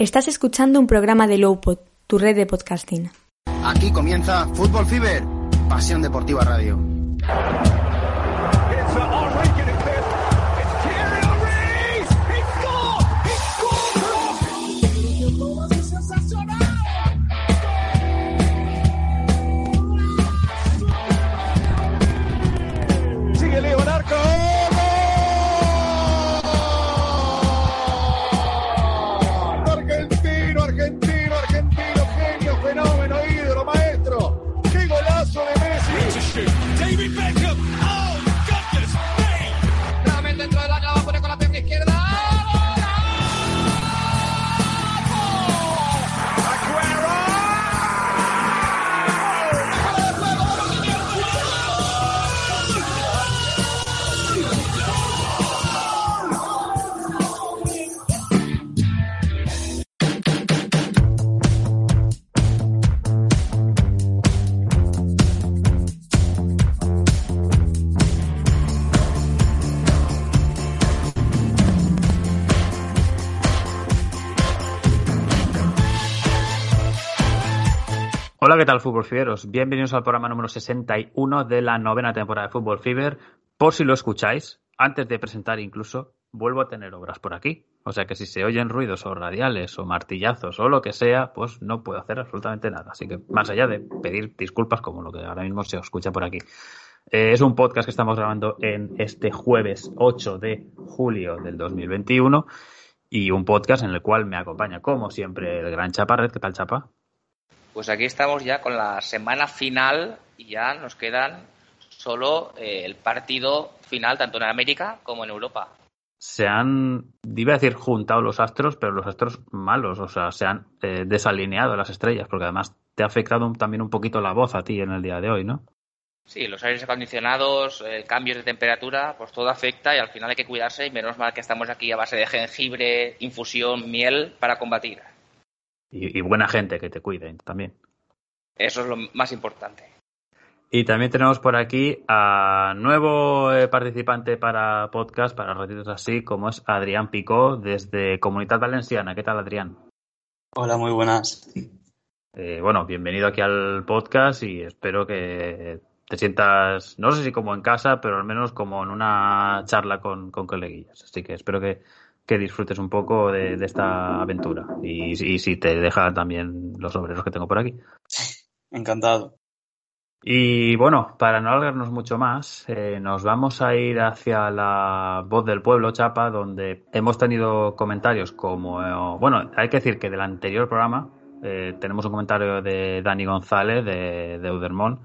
Estás escuchando un programa de Lowpod, tu red de podcasting. Aquí comienza Fútbol Fiber, Pasión Deportiva Radio. Hola, ¿qué tal, Fútbol Fiberos? Bienvenidos al programa número 61 de la novena temporada de Fútbol Fiber. Por si lo escucháis, antes de presentar incluso, vuelvo a tener obras por aquí. O sea que si se oyen ruidos o radiales o martillazos o lo que sea, pues no puedo hacer absolutamente nada. Así que más allá de pedir disculpas como lo que ahora mismo se escucha por aquí. Eh, es un podcast que estamos grabando en este jueves 8 de julio del 2021 y un podcast en el cual me acompaña, como siempre, el gran Chaparret. ¿Qué tal, Chapa? Pues aquí estamos ya con la semana final y ya nos quedan solo eh, el partido final tanto en América como en Europa. se han, iba a decir, juntado los astros, pero los astros malos, o sea, se han eh, desalineado las estrellas, porque además te ha afectado también un poquito la voz a ti en el día de hoy, ¿no? Sí, los aires acondicionados, eh, cambios de temperatura, pues todo afecta y al final hay que cuidarse y menos mal que estamos aquí a base de jengibre, infusión, miel para combatir. Y, y buena gente que te cuide también. Eso es lo más importante. Y también tenemos por aquí a nuevo eh, participante para podcast, para ratitos así, como es Adrián Picó, desde Comunidad Valenciana. ¿Qué tal, Adrián? Hola, muy buenas. Eh, bueno, bienvenido aquí al podcast y espero que te sientas, no sé si como en casa, pero al menos como en una charla con, con coleguillas. Así que espero que, que disfrutes un poco de, de esta aventura y, y si te dejan también los obreros que tengo por aquí. Encantado. Y bueno, para no alargarnos mucho más, eh, nos vamos a ir hacia la voz del pueblo, Chapa, donde hemos tenido comentarios como, eh, bueno, hay que decir que del anterior programa eh, tenemos un comentario de Dani González de, de Udermont,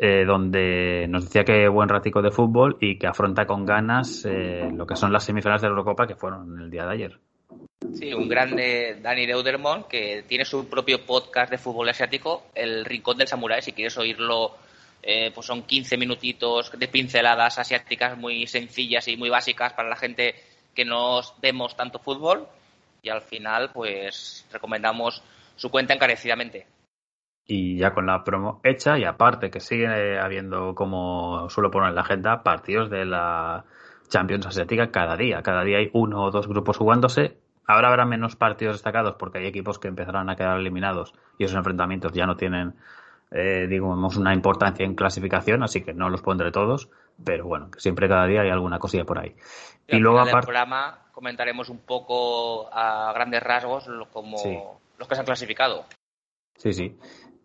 eh, donde nos decía que buen ratico de fútbol y que afronta con ganas eh, lo que son las semifinales de la Eurocopa que fueron el día de ayer. Sí, un grande Dani Deudermont que tiene su propio podcast de fútbol asiático, El Rincón del Samurái. Si quieres oírlo, eh, pues son 15 minutitos de pinceladas asiáticas muy sencillas y muy básicas para la gente que no vemos tanto fútbol. Y al final, pues recomendamos su cuenta encarecidamente. Y ya con la promo hecha, y aparte que sigue habiendo, como suelo poner en la agenda, partidos de la Champions Asiática cada día. Cada día hay uno o dos grupos jugándose. Ahora habrá menos partidos destacados porque hay equipos que empezarán a quedar eliminados y esos enfrentamientos ya no tienen, eh, digamos, una importancia en clasificación, así que no los pondré todos, pero bueno, que siempre cada día hay alguna cosilla por ahí. Y, Y luego aparte... programa comentaremos un poco a grandes rasgos como Sí. los que se han clasificado. Sí, sí.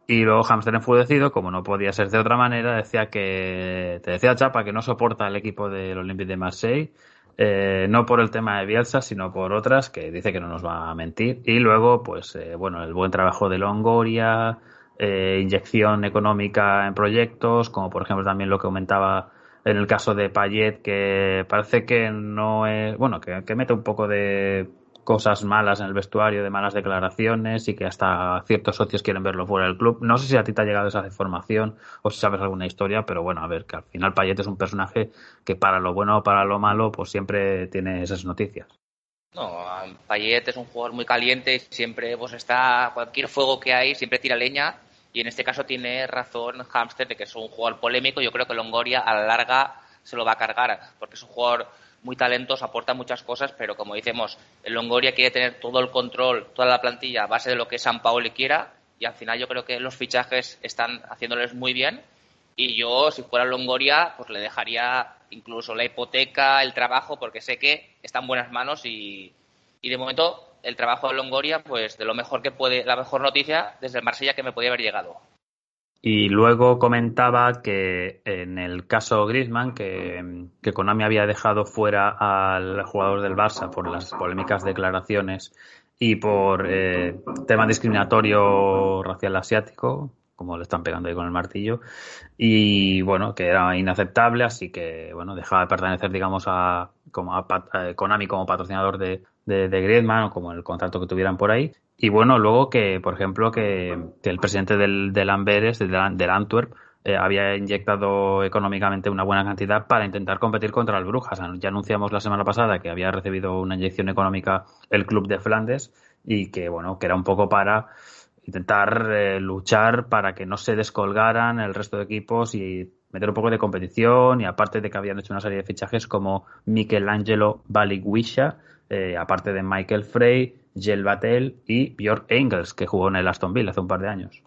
Y luego Hamster enfurecido, como no podía ser de otra manera, decía que, te decía Chapa que no soporta el equipo del Olympique de Marseille, eh, no por el tema de Bielsa, sino por otras, que dice que no nos va a mentir. Y luego, pues, eh, bueno, el buen trabajo de Longoria, eh, inyección económica en proyectos, como por ejemplo también lo que comentaba en el caso de Payet, que parece que no es, bueno, que, que mete un poco de cosas malas en el vestuario, de malas declaraciones y que hasta ciertos socios quieren verlo fuera del club. No sé si a ti te ha llegado esa información o si sabes alguna historia, pero bueno, a ver, que al final Payet es un personaje que para lo bueno o para lo malo, pues siempre tiene esas noticias. No, Payet es un jugador muy caliente y siempre pues está, cualquier fuego que hay, siempre tira leña y en este caso tiene razón Hamster de que es un jugador polémico. Yo creo que Longoria a la larga se lo va a cargar porque es un jugador muy talentoso, aporta muchas cosas, pero como decimos, el Longoria quiere tener todo el control, toda la plantilla a base de lo que San Paolo quiera y al final yo creo que los fichajes están haciéndoles muy bien y yo si fuera Longoria pues le dejaría incluso la hipoteca, el trabajo, porque sé que está en buenas manos y, y de momento el trabajo de Longoria pues de lo mejor que puede, la mejor noticia desde el Marsella que me podía haber llegado. Y luego comentaba que en el caso Griezmann, que, Konami había dejado fuera al jugador del Barça por las polémicas declaraciones y por eh, tema discriminatorio racial asiático, como le están pegando ahí con el martillo, y bueno, que era inaceptable, así que bueno, dejaba de pertenecer, digamos, a, como a, Konami como patrocinador de, de, de Griezmann o como el contrato que tuvieran por ahí. Y bueno, luego que, por ejemplo, que, el presidente del, del Amberes, del, del Antwerp, eh, había inyectado económicamente una buena cantidad para intentar competir contra el Brujas. Ya anunciamos la semana pasada que había recibido una inyección económica el club de Flandes y que, bueno, que era un poco para intentar eh, luchar para que no se descolgaran el resto de equipos y meter un poco de competición y aparte de que habían hecho una serie de fichajes como Michelangelo Baligwisha, eh, aparte de Michael Frey, Gel Batel y Björk Engels, que jugó en el Aston Villa hace un par de años.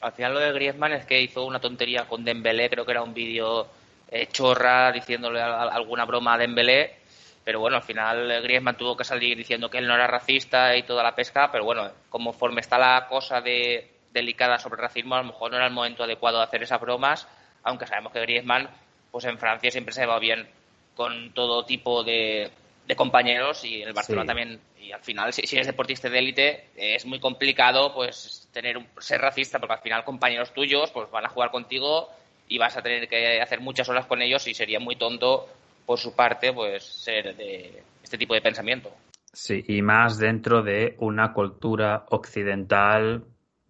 Al final lo de Griezmann es que hizo una tontería con Dembélé, creo que era un vídeo eh, chorra diciéndole alguna broma a Dembélé, pero bueno, al final Griezmann tuvo que salir diciendo que él no era racista y toda la pesca, pero bueno, conforme está la cosa de delicada sobre racismo, a lo mejor no era el momento adecuado de hacer esas bromas, aunque sabemos que Griezmann, pues en Francia siempre se va bien con todo tipo de, de compañeros y en el Barcelona Sí. también y al final si, si eres deportista de élite es muy complicado pues tener un- ser racista porque al final compañeros tuyos pues van a jugar contigo y vas a tener que hacer muchas horas con ellos y sería muy tonto por su parte pues ser de este tipo de pensamiento Sí, y más dentro de una cultura occidental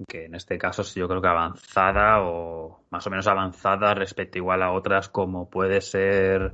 que en este caso sí yo creo que avanzada o más o menos avanzada respecto igual a otras como puede ser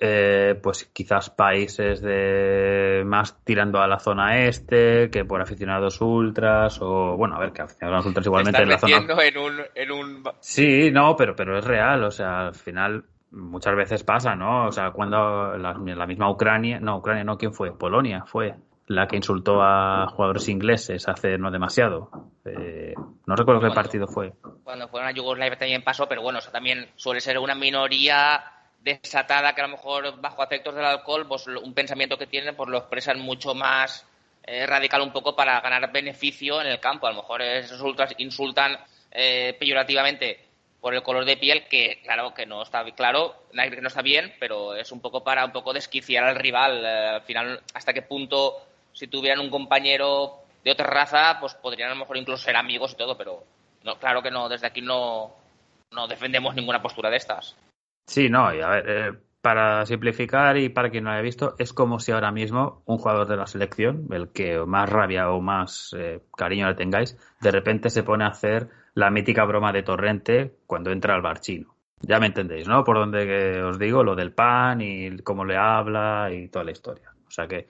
eh, pues quizás países de más tirando a la zona este que por aficionados ultras o bueno a ver que aficionados ultras igualmente Te en la zona metiendo en un, en un Sí, no, pero, pero es real, o sea, al final muchas veces pasa, ¿no? O sea, cuando la, la misma Ucrania, no, Ucrania no, ¿quién fue? Polonia fue la que insultó a jugadores ingleses hace no demasiado. Eh, no recuerdo qué partido fue. cuando fueron a Yugoslavia también pasó, pero bueno, eso también suele ser una minoría desatada que a lo mejor bajo efectos del alcohol, pues un pensamiento que tienen, pues lo expresan mucho más eh, radical un poco para ganar beneficio en el campo. A lo mejor esos ultras insultan eh, peyorativamente por el color de piel, que claro que no está claro, no está bien, pero es un poco para un poco desquiciar al rival. Eh, al final, hasta qué punto si tuvieran un compañero de otra raza, pues podrían a lo mejor incluso ser amigos y todo, pero no, claro que no, desde aquí no, no defendemos ninguna postura de estas. Sí, no, y a ver, eh, para simplificar y para quien no haya visto, es como si ahora mismo un jugador de la selección, el que más rabia o más eh, cariño le tengáis, de repente se pone a hacer la mítica broma de Torrente cuando entra al bar chino. Ya me entendéis, ¿no? Por donde os digo, lo del pan y cómo le habla y toda la historia. O sea que,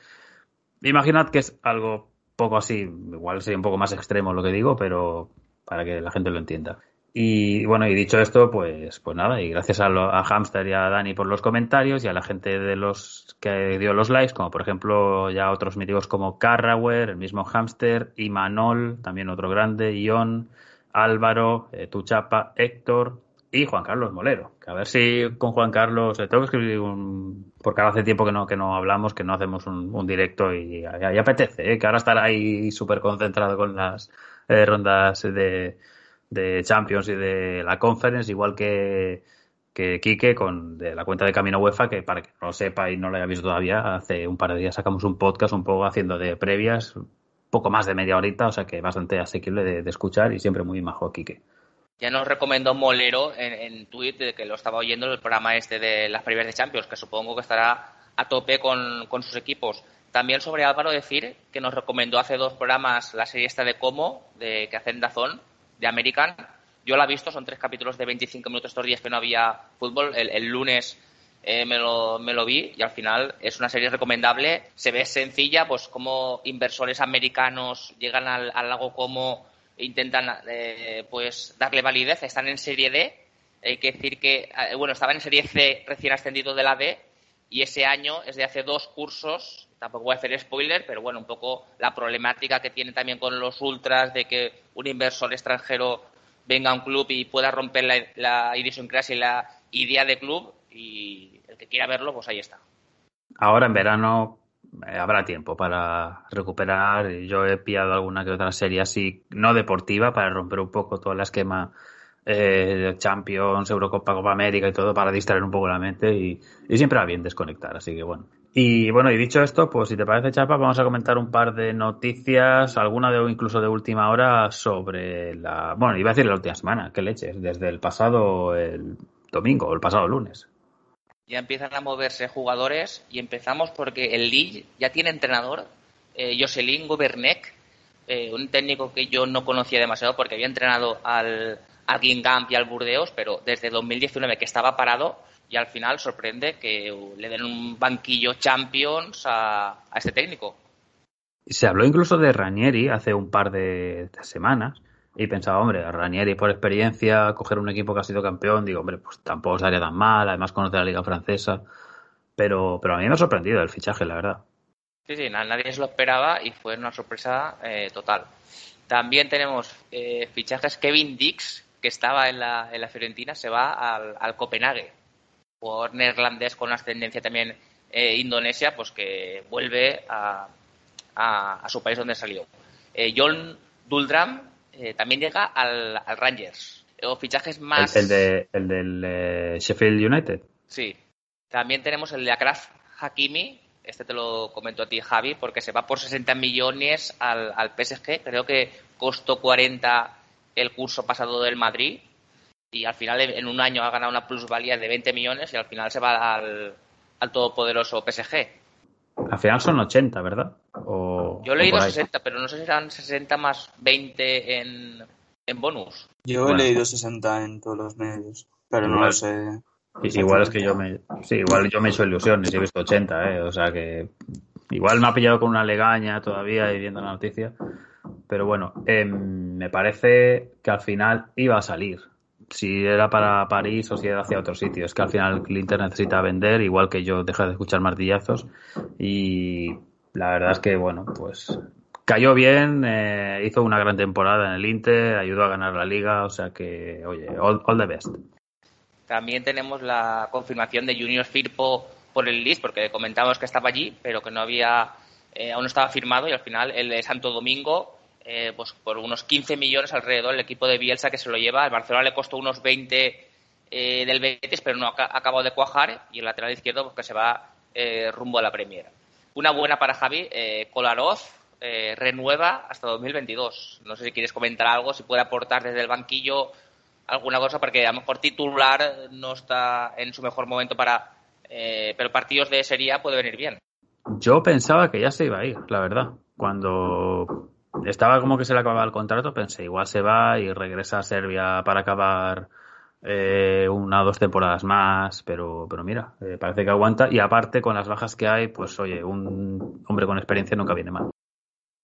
imaginad que es algo poco así, igual sería un poco más extremo lo que digo, pero para que la gente lo entienda. Y bueno, y dicho esto, pues, pues nada, y gracias a, lo- a Hamster y a Dani por los comentarios y a la gente de los que dio los likes, como por ejemplo ya otros míticos como Carraware, el mismo Hamster, Imanol, también otro grande, Ion, Álvaro, eh, Tuchapa, Héctor y Juan Carlos Molero. A ver si con Juan Carlos, eh, tengo que escribir un, porque ahora hace tiempo que no, que no hablamos, que no hacemos un, un directo y, y apetece, eh, que ahora estará ahí súper concentrado con las eh, rondas de, de Champions y de la Conference, igual que, que Quique con de la cuenta de Camino UEFA, que para que no lo sepa y no lo haya visto todavía, hace un par de días sacamos un podcast un poco haciendo de previas, poco más de media horita, o sea que bastante asequible de, escuchar y siempre muy majo Quique. Ya nos recomendó Molero en, en Twitter que lo estaba oyendo el programa este de las previas de Champions, que supongo que estará a tope con, con sus equipos. También sobre Álvaro decir que nos recomendó hace dos programas la serie esta de Como, de, que hacen Dazón, de American. Yo la he visto, son tres capítulos de 25 minutos estos días que no había fútbol. El, el lunes eh, me, lo, me lo vi y al final es una serie recomendable. Se ve sencilla, pues como inversores americanos llegan al, al lago Como intentan eh, pues darle validez. Están en serie D. Hay que decir que, eh, bueno, estaban en serie C recién ascendido de la D y ese año es de hace dos cursos. Tampoco voy a hacer spoiler, pero bueno, un poco la problemática que tiene también con los ultras de que un inversor extranjero venga a un club y pueda romper la, idiosincrasia y la idea de club y el que quiera verlo, pues ahí está. Ahora en verano eh, habrá tiempo para recuperar. Yo he pillado alguna que otra serie así, no deportiva, para romper un poco todo el esquema eh, Champions, Eurocopa, Copa América y todo, para distraer un poco la mente y, siempre va bien desconectar, así que bueno. Y bueno, y dicho esto, pues si te parece, Chapa, vamos a comentar un par de noticias, alguna de incluso de última hora sobre la, bueno, iba a decir la última semana, qué leches, desde el pasado el domingo o el pasado lunes ya empiezan a moverse jugadores y empezamos porque el Lille ya tiene entrenador, eh, Jocelyn eh, un técnico que yo no conocía demasiado porque había entrenado al, al Guingamp y al Burdeos, pero desde 2019 que estaba parado y al final sorprende que le den un banquillo Champions a, a este técnico. Se habló incluso de Ranieri hace un par de, de semanas y pensaba, hombre, a Ranieri por experiencia, coger un equipo que ha sido campeón, digo, hombre, pues tampoco sería tan mal, además conoce la liga francesa, pero, pero a mí me ha sorprendido el fichaje, la verdad. Sí, sí, nadie se lo esperaba y fue una sorpresa eh, total. También tenemos eh, fichajes Kevin Dix, que estaba en la, en la Fiorentina, se va al, al Copenhague, por neerlandés con ascendencia también eh, indonesia, pues que vuelve a, a, a, su país donde salió. Eh, John Duldram, eh, también llega al, al, Rangers. O fichajes más. El, el, de, el del Sheffield United. Sí. También tenemos el de Akraf Hakimi. Este te lo comento a ti, Javi, porque se va por 60 millones al, al PSG. Creo que costó 40 el curso pasado del Madrid. Y al final, en un año, ha ganado una plusvalía de 20 millones y al final se va al, al todopoderoso PSG. Al final son 80, ¿verdad? O, Yo he leído 60, pero no sé si eran 60 más 20 en, en bonus. Yo bueno. he leído 60 en todos los medios, pero no lo sé. Igual es que yo me, sí, igual yo me he hecho ilusiones y he visto 80, ¿eh? O sea que igual me ha pillado con una legaña todavía y viendo la noticia. Pero bueno, eh, me parece que al final iba a salir si era para París o si era hacia otro sitio. Es que al final el Inter necesita vender, igual que yo deja de escuchar martillazos. Y la verdad es que, bueno, pues cayó bien, eh, hizo una gran temporada en el Inter, ayudó a ganar la liga, o sea que, oye, all, all the best. También tenemos la confirmación de Junior Firpo por el list, porque comentamos que estaba allí, pero que no había, eh, aún no estaba firmado y al final el de Santo Domingo eh, pues por unos 15 millones alrededor el equipo de Bielsa que se lo lleva. Al Barcelona le costó unos 20 eh, del Betis, pero no ha acabado de cuajar. Y el lateral izquierdo pues, que se va eh, rumbo a la Premier. Una buena para Javi, Kolarov renueva hasta 2022. No sé si quieres comentar algo, si puede aportar desde el banquillo alguna cosa, porque a lo mejor titular no está en su mejor momento para. pero partidos de Serie puede venir bien. Yo pensaba que ya se iba a ir, la verdad. Cuando estaba como que se le acababa el contrato, pensé, igual se va y regresa a Serbia para acabar eh, una o dos temporadas más, pero, pero mira, eh, parece que aguanta y aparte con las bajas que hay, pues oye, un hombre con experiencia nunca viene mal.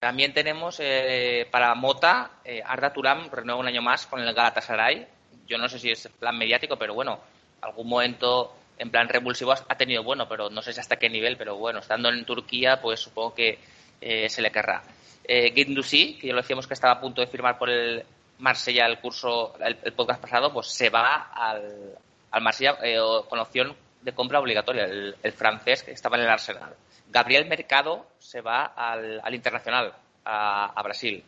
También tenemos eh, para Mota, eh, Arda Turam renueva un año más con el Galatasaray. Yo no sé si es plan mediático, pero bueno, algún momento en plan revulsivo ha tenido bueno, pero no sé si hasta qué nivel, pero bueno, estando en Turquía, pues supongo que se le querrá eh, que ya lo decíamos que estaba a punto de firmar por el Marsella el curso, el, el podcast pasado, pues se va al, al Marsella eh, con opción de compra obligatoria, el, el, francés que estaba en el Arsenal. Gabriel Mercado se va al, al Internacional, a, a, Brasil.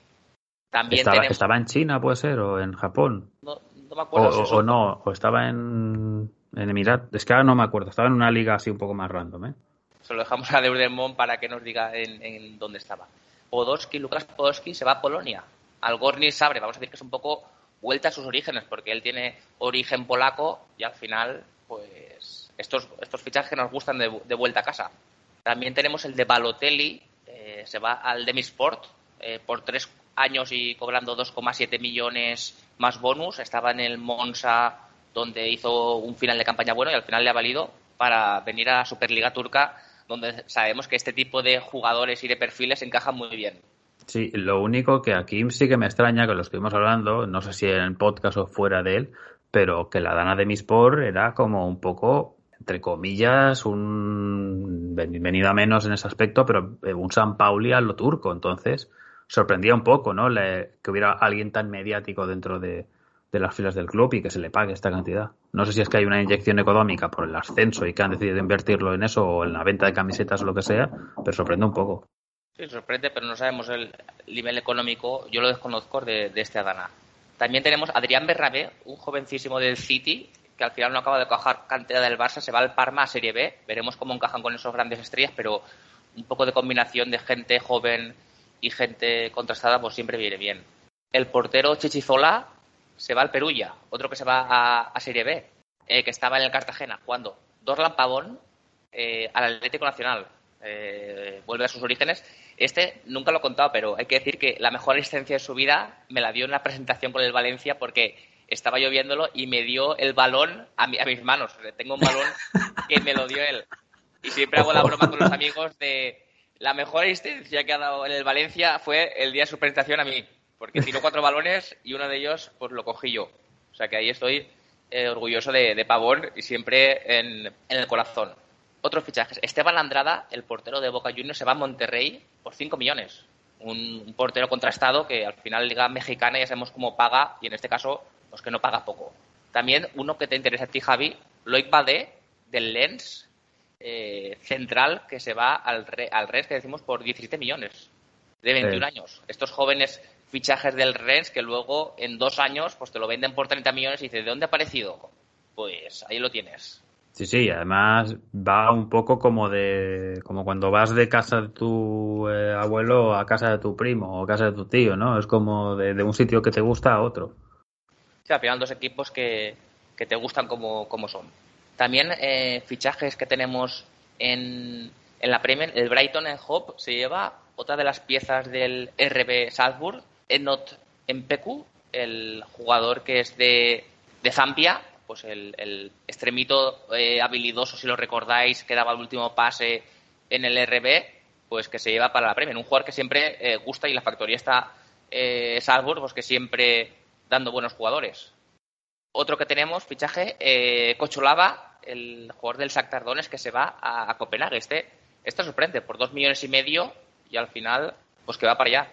También estaba, tenemos... estaba, en China, puede ser, o en Japón. No, no me acuerdo. O, si o no, o estaba en, en Emirat. Es que ahora no me acuerdo, estaba en una liga así un poco más random, ¿eh? Se lo dejamos a Deudemont para que nos diga en, en dónde estaba. Podolski, Lucas Podolski se va a Polonia. Al Gorni Sabre, vamos a decir que es un poco vuelta a sus orígenes, porque él tiene origen polaco y al final, pues, estos, estos fichajes nos gustan de, vuelta a casa. También tenemos el de Balotelli, eh, se va al Demisport eh, por tres años y cobrando 2,7 millones más bonus. Estaba en el Monza donde hizo un final de campaña bueno y al final le ha valido para venir a la Superliga Turca donde sabemos que este tipo de jugadores y de perfiles encajan muy bien. Sí, lo único que aquí sí que me extraña, que lo estuvimos hablando, no sé si en el podcast o fuera de él, pero que la dana de Mispor era como un poco, entre comillas, un venido a menos en ese aspecto, pero un San Pauli a lo turco. Entonces, sorprendía un poco, ¿no? Le, que hubiera alguien tan mediático dentro de, de las filas del club y que se le pague esta cantidad. No sé si es que hay una inyección económica por el ascenso y que han decidido invertirlo en eso o en la venta de camisetas o lo que sea, pero sorprende un poco. Sí, sorprende, pero no sabemos el nivel económico, yo lo desconozco de, de este Adana. También tenemos Adrián Berrabé, un jovencísimo del City, que al final no acaba de cojar cantidad del Barça, se va al Parma a Serie B, veremos cómo encajan con esos grandes estrellas, pero un poco de combinación de gente joven y gente contrastada, pues siempre viene bien. El portero Chichizola se va al Perulla, otro que se va a, a Serie B, eh, que estaba en el Cartagena jugando. Dorlan Pavón eh, al Atlético Nacional, eh, vuelve a sus orígenes. Este nunca lo he contado, pero hay que decir que la mejor asistencia de su vida me la dio en la presentación con el Valencia porque estaba lloviéndolo y me dio el balón a, mi, a mis manos. Tengo un balón que me lo dio él. Y siempre hago la broma con los amigos de la mejor asistencia que ha dado en el Valencia fue el día de su presentación a mí porque tiró cuatro balones y uno de ellos pues lo cogí yo. O sea que ahí estoy eh, orgulloso de, de, Pavón y siempre en, en, el corazón. Otros fichajes. Esteban Landrada, el portero de Boca Juniors, se va a Monterrey por 5 millones. Un, un, portero contrastado que al final Liga Mexicana ya sabemos cómo paga y en este caso pues que no paga poco. También uno que te interesa a ti, Javi, Loic Badé, del Lens, eh, central, que se va al, al Res, que decimos, por 17 millones de 21 sí. años. Estos jóvenes fichajes del Rennes que luego en dos años pues te lo venden por 30 millones y dices, ¿de dónde ha aparecido? Pues ahí lo tienes. Sí, sí, además va un poco como de como cuando vas de casa de tu eh, abuelo a casa de tu primo o casa de tu tío, ¿no? Es como de, de un sitio que te gusta a otro. Sí, al final dos equipos que, que te gustan como, como son. También eh, fichajes que tenemos en, en la Premier, el Brighton en Hop se lleva otra de las piezas del RB Salzburg, Enot Mpeku, el jugador que es de, Zambia, pues el, extremito eh, habilidoso, si lo recordáis, que daba el último pase en el RB, pues que se lleva para la Premier. Un jugador que siempre eh, gusta y la factoría está eh, Salzburg, pues que siempre dando buenos jugadores. Otro que tenemos, fichaje, eh, Cocholava, el jugador del Shakhtar que se va a, a Copenhague. Este, este sorprende, por dos millones y medio y al final, pues que va para allá.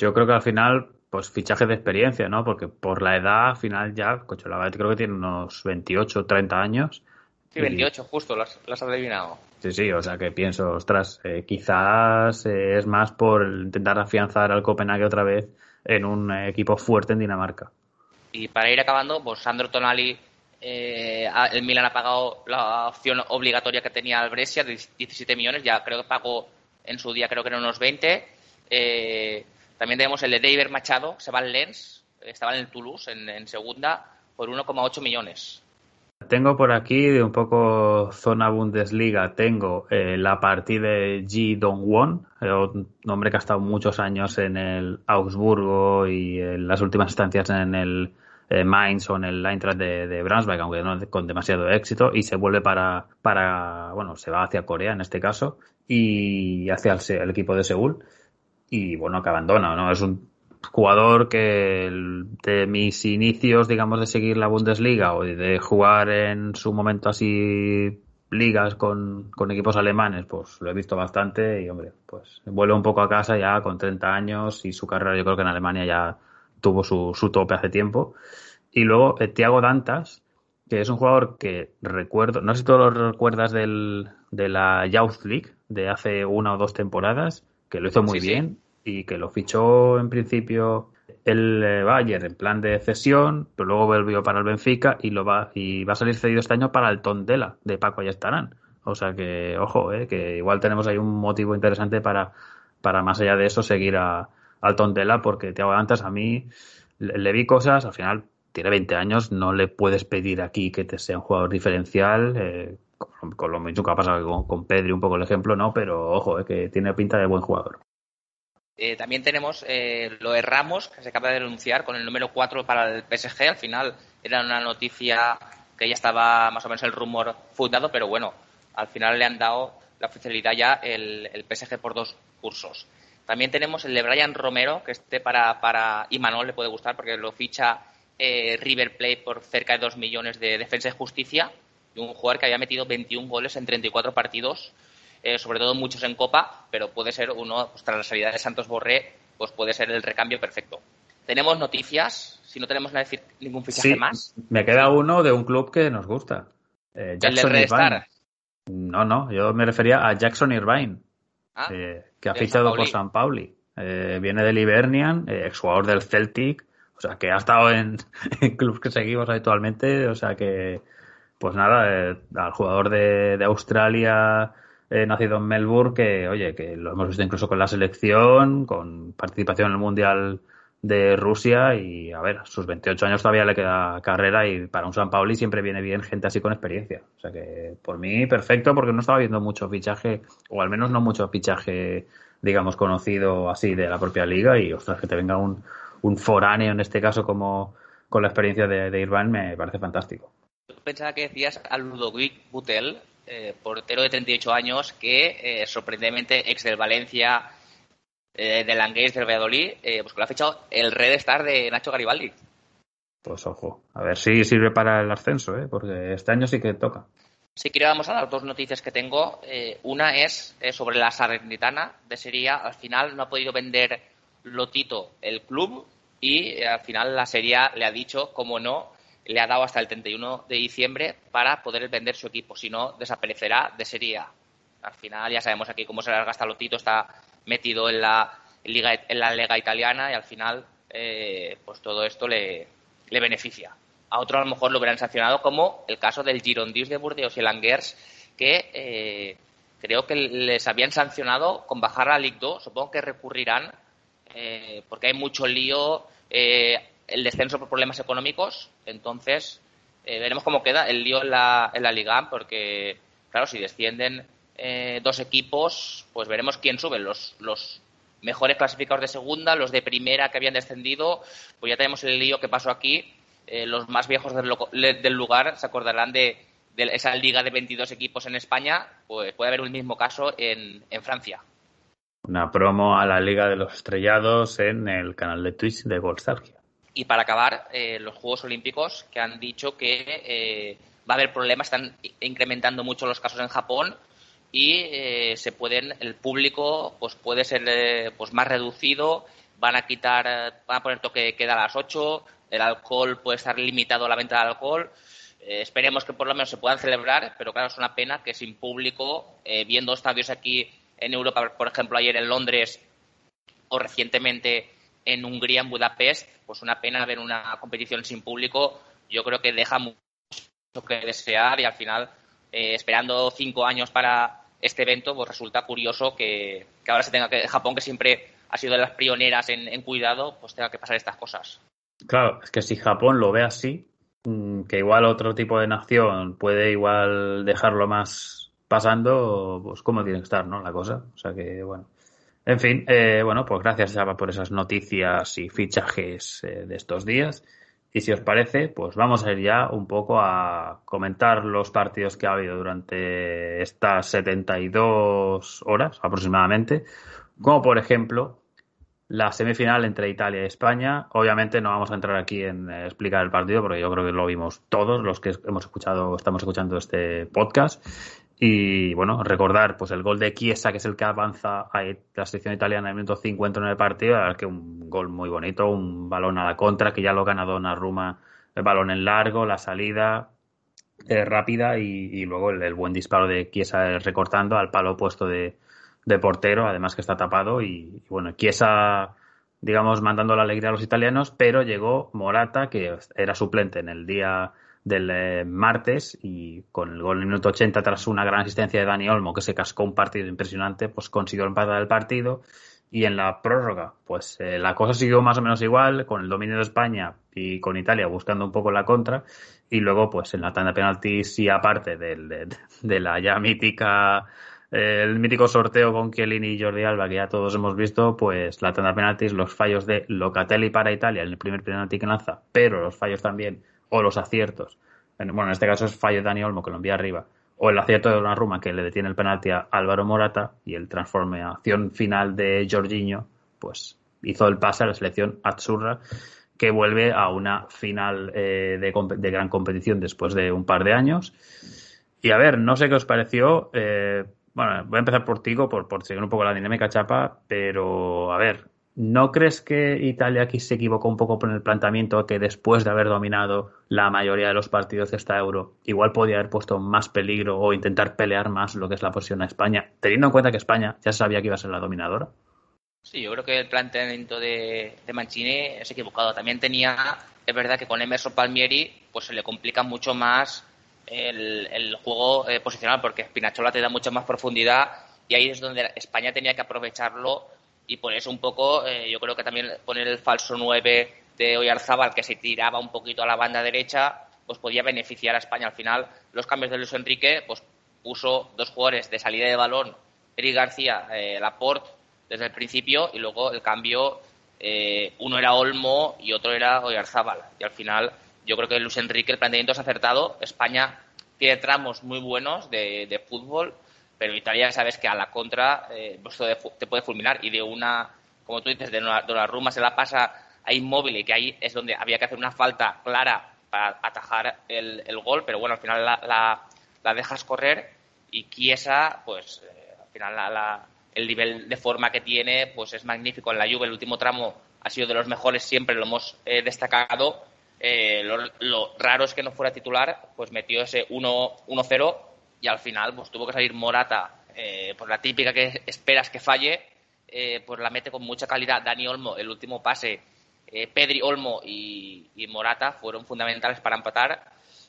Yo creo que al final, pues fichaje de experiencia, ¿no? Porque por la edad, al final ya, Cocholava creo que tiene unos 28, 30 años. Sí, 28, y... justo, las, las has adivinado. Sí, sí, o sea que pienso, ostras, eh, quizás eh, es más por intentar afianzar al Copenhague otra vez en un eh, equipo fuerte en Dinamarca. Y para ir acabando, pues Sandro Tonali, el Milan ha pagado la opción obligatoria que tenía al Brescia de 17 millones, ya creo que pagó en su día creo que eran unos 20. Eh, también tenemos el de David Machado, se va al Lens, estaba en el Toulouse en, segunda por 1,8 millones. Tengo por aquí de un poco zona Bundesliga, tengo eh, la partida de Ji Dong-won, un hombre que ha estado muchos años en el Augsburgo y en las últimas instancias en el eh, Mainz o en el Eintracht de, de Braunschweig, aunque no con demasiado éxito, y se vuelve para, para, bueno, se va hacia Corea en este caso, y hacia el, el equipo de Seúl, y bueno, que abandona, ¿no? Es un jugador que de mis inicios, digamos, de seguir la Bundesliga o de jugar en su momento así ligas con, con, equipos alemanes, pues lo he visto bastante y, hombre, pues vuelve un poco a casa ya con 30 años y su carrera yo creo que en Alemania ya tuvo su, su tope hace tiempo. Y luego eh, Thiago Dantas, que es un jugador que recuerdo, no sé si tú lo recuerdas del, de la Youth League de hace una o dos temporadas, que lo hizo muy sí, bien. Sí y que lo fichó en principio el eh, Bayern en plan de cesión, pero luego volvió para el Benfica y lo va y va a salir cedido este año para el Tondela de Paco Ayestarán. O sea que, ojo, eh, que igual tenemos ahí un motivo interesante para, para más allá de eso seguir a, al Tondela, porque te hago antes a mí le, le, vi cosas, al final tiene 20 años, no le puedes pedir aquí que te sea un jugador diferencial. Eh, con, lo mismo que ha pasado con, con Pedri, un poco el ejemplo, ¿no? Pero ojo, eh, que tiene pinta de buen jugador. Eh, también tenemos eh, lo de Ramos, que se acaba de denunciar con el número 4 para el PSG. Al final era una noticia que ya estaba más o menos el rumor fundado, pero bueno, al final le han dado la oficialidad ya el, el PSG por dos cursos. También tenemos el de Brian Romero, que este para, para Imanol le puede gustar porque lo ficha eh, River Plate por cerca de 2 millones de defensa y justicia. Un jugador que había metido 21 goles en 34 partidos, eh, sobre todo muchos en Copa, pero puede ser uno, pues, tras la salida de Santos Borré, pues puede ser el recambio perfecto. Tenemos noticias, si no tenemos nada decir, ningún fichaje Sí, más. me queda uno de un club que nos gusta. Eh, El Jackson Red Irvine. No, no, yo me refería a Jackson Irvine, Ah, eh, que ha fichado por. San Pauli. Eh, viene del Hibernian, eh, exjugador del Celtic, o sea, que ha estado en, en clubes que seguimos habitualmente, o sea que, pues nada, eh, al jugador de, de Australia, eh, nacido en Melbourne, que, oye, que lo hemos visto incluso con la selección, con participación en el Mundial de Rusia y, a ver, sus 28 años todavía le queda carrera y para un San Pauli siempre viene bien gente así con experiencia. O sea que, por mí, perfecto, porque no estaba viendo mucho fichaje, o al menos no mucho fichaje, digamos, conocido así de la propia liga y, ostras, que te venga un, un foráneo en este caso como con la experiencia de, de Irvine me parece fantástico. Pensaba que decías a Ludovic Butel, eh, portero de 38 años, que eh, sorprendentemente ex del Valencia, eh, del Langués, del Valladolid, eh, pues que lo ha fichado el Red Star de Nacho Garibaldi. Pues ojo, a ver si sirve para el ascenso, ¿eh? porque este año sí que toca. Si quiero vamos a dar dos noticias que tengo. Eh, una es sobre la Salernitana de Serie A. Al final no ha podido vender Lotito el club y al final la Serie A le ha dicho, como no, le ha dado hasta el 31 de diciembre para poder vender su equipo. Si no, desaparecerá de Serie. Al final ya sabemos aquí cómo se larga hasta Lotito. Está metido en la liga, en la liga italiana y al final eh, pues todo esto le, le beneficia. A otro a lo mejor lo hubieran sancionado, como el caso del Girondins de Burdeos y el Angers, que eh, creo que les habían sancionado con bajar a Ligue 2. Supongo que recurrirán eh, porque hay mucho lío, eh, el descenso por problemas económicos. Entonces, eh, veremos cómo queda el lío en la, Liga, porque, claro, si descienden eh, dos equipos, pues veremos quién sube. Los, los mejores clasificados de segunda, los de primera que habían descendido, pues ya tenemos el lío que pasó aquí. Eh, los más viejos del, del lugar se acordarán de, esa liga de 22 equipos en España, pues puede haber un mismo caso en, Francia. Una promo a la Liga de los Estrellados en el canal de Twitch de Golstalgia. Y para acabar, eh, los Juegos Olímpicos que han dicho que eh, va a haber problemas, están incrementando mucho los casos en Japón y eh, se pueden, el público pues puede ser eh, pues más reducido, van a quitar, eh, van a poner toque de queda a las 8, el alcohol puede estar limitado a la venta de alcohol. Eh, esperemos que por lo menos se puedan celebrar, pero claro, es una pena que sin público, viendo estadios aquí en Europa, por ejemplo, ayer en Londres o recientemente en Hungría, en Budapest, pues una pena ver una competición sin público. Yo creo que deja mucho que desear y al final, eh, esperando cinco años para este evento, pues resulta curioso que, que ahora se tenga que, Japón, que siempre ha sido de las pioneras en, cuidado, pues tenga que pasar estas cosas. Claro, es que si Japón lo ve así, mm, que igual otro tipo de nación puede igual dejarlo más pasando, pues cómo tiene que estar, ¿no? La cosa. O sea que, bueno. En fin, eh, bueno, pues gracias, Chava, por esas noticias y fichajes eh, de estos días. Y si os parece, pues vamos a ir ya un poco a comentar los partidos que ha habido durante estas 72 horas aproximadamente. Como por ejemplo, la semifinal entre Italia y España. Obviamente no vamos a entrar aquí en eh, explicar el partido porque yo creo que lo vimos todos los que hemos escuchado, estamos escuchando este podcast. Y bueno, recordar pues el gol de Chiesa, que es el que avanza a la selección italiana en el minuto 50 en el partido, verdad que un gol muy bonito, un balón a la contra, que ya lo gana Donnarumma, el balón en largo, la salida eh, rápida y, luego el, buen disparo de Chiesa recortando al palo opuesto de, de portero, además que está tapado y, y bueno, Chiesa digamos mandando la alegría a los italianos, pero llegó Morata que era suplente en el día del eh, martes y con el gol en el minuto 80 tras una gran asistencia de Dani Olmo que se cascó un partido impresionante, pues consiguió empatar el partido Y en la prórroga, pues eh, la cosa siguió más o menos igual, con el dominio de España y con Italia buscando un poco la contra. Y luego, pues en la tanda de penaltis, y aparte del- de, la ya mítica, eh, el mítico sorteo con Chiellini y Jordi Alba, que ya todos hemos visto, pues la tanda de penaltis, los fallos de Locatelli para Italia en el primer penalti que lanza, pero los fallos también, o los aciertos. en- Bueno, en este caso es fallo de Dani Olmo, que lo envía arriba o el acierto de Donnarumma que le detiene el penalti a Álvaro Morata y el transformación final de Jorginho pues hizo el pase a la selección azzurra que vuelve a una final eh, de gran competición después de un par de años y a ver, no sé qué os pareció eh, bueno, voy a empezar por Tigo por, por seguir un poco la dinámica chapa pero a ver ¿No crees que Italia aquí se equivocó un poco con el planteamiento que después de haber dominado la mayoría de los partidos de esta Euro, igual podía haber puesto más peligro o intentar pelear más lo que es la posición a España, teniendo en cuenta que España ya sabía que iba a ser la dominadora? Sí, yo creo que el planteamiento de, de Mancini es equivocado. También tenía, es verdad que con Emerson Palmieri pues se le complica mucho más el, el juego eh, posicional porque Spinazzola te da mucha más profundidad y ahí es donde España tenía que aprovecharlo y por eso un poco eh, yo creo que también poner el falso 9 de Oyarzábal que se tiraba un poquito a la banda derecha pues podía beneficiar a España. Al final los cambios de Luis Enrique pues puso dos jugadores de salida de balón, Eric García, eh, Laporte desde el principio y luego el cambio, eh, uno era Olmo y otro era Oyarzábal. Y al final yo creo que Luis Enrique el planteamiento es acertado. España tiene tramos muy buenos de, de fútbol, pero Italia sabes que a la contra eh, te, te puede fulminar y de una, como tú dices, de una, de una ruma se la pasa a Inmóvil y que ahí es donde había que hacer una falta clara para atajar el, el gol, pero bueno, al final la, la, la dejas correr y Chiesa, pues eh, al final la, la, el nivel de forma que tiene pues es magnífico en la Juve. El último tramo ha sido de los mejores, siempre lo hemos eh, destacado. Eh, lo, lo, raro es que no fuera titular, pues metió ese 1-0 y al final pues tuvo que salir Morata, eh, por la típica que esperas que falle, eh, pues la mete con mucha calidad. Dani Olmo, el último pase, eh, Pedri, Olmo y, y, Morata fueron fundamentales para empatar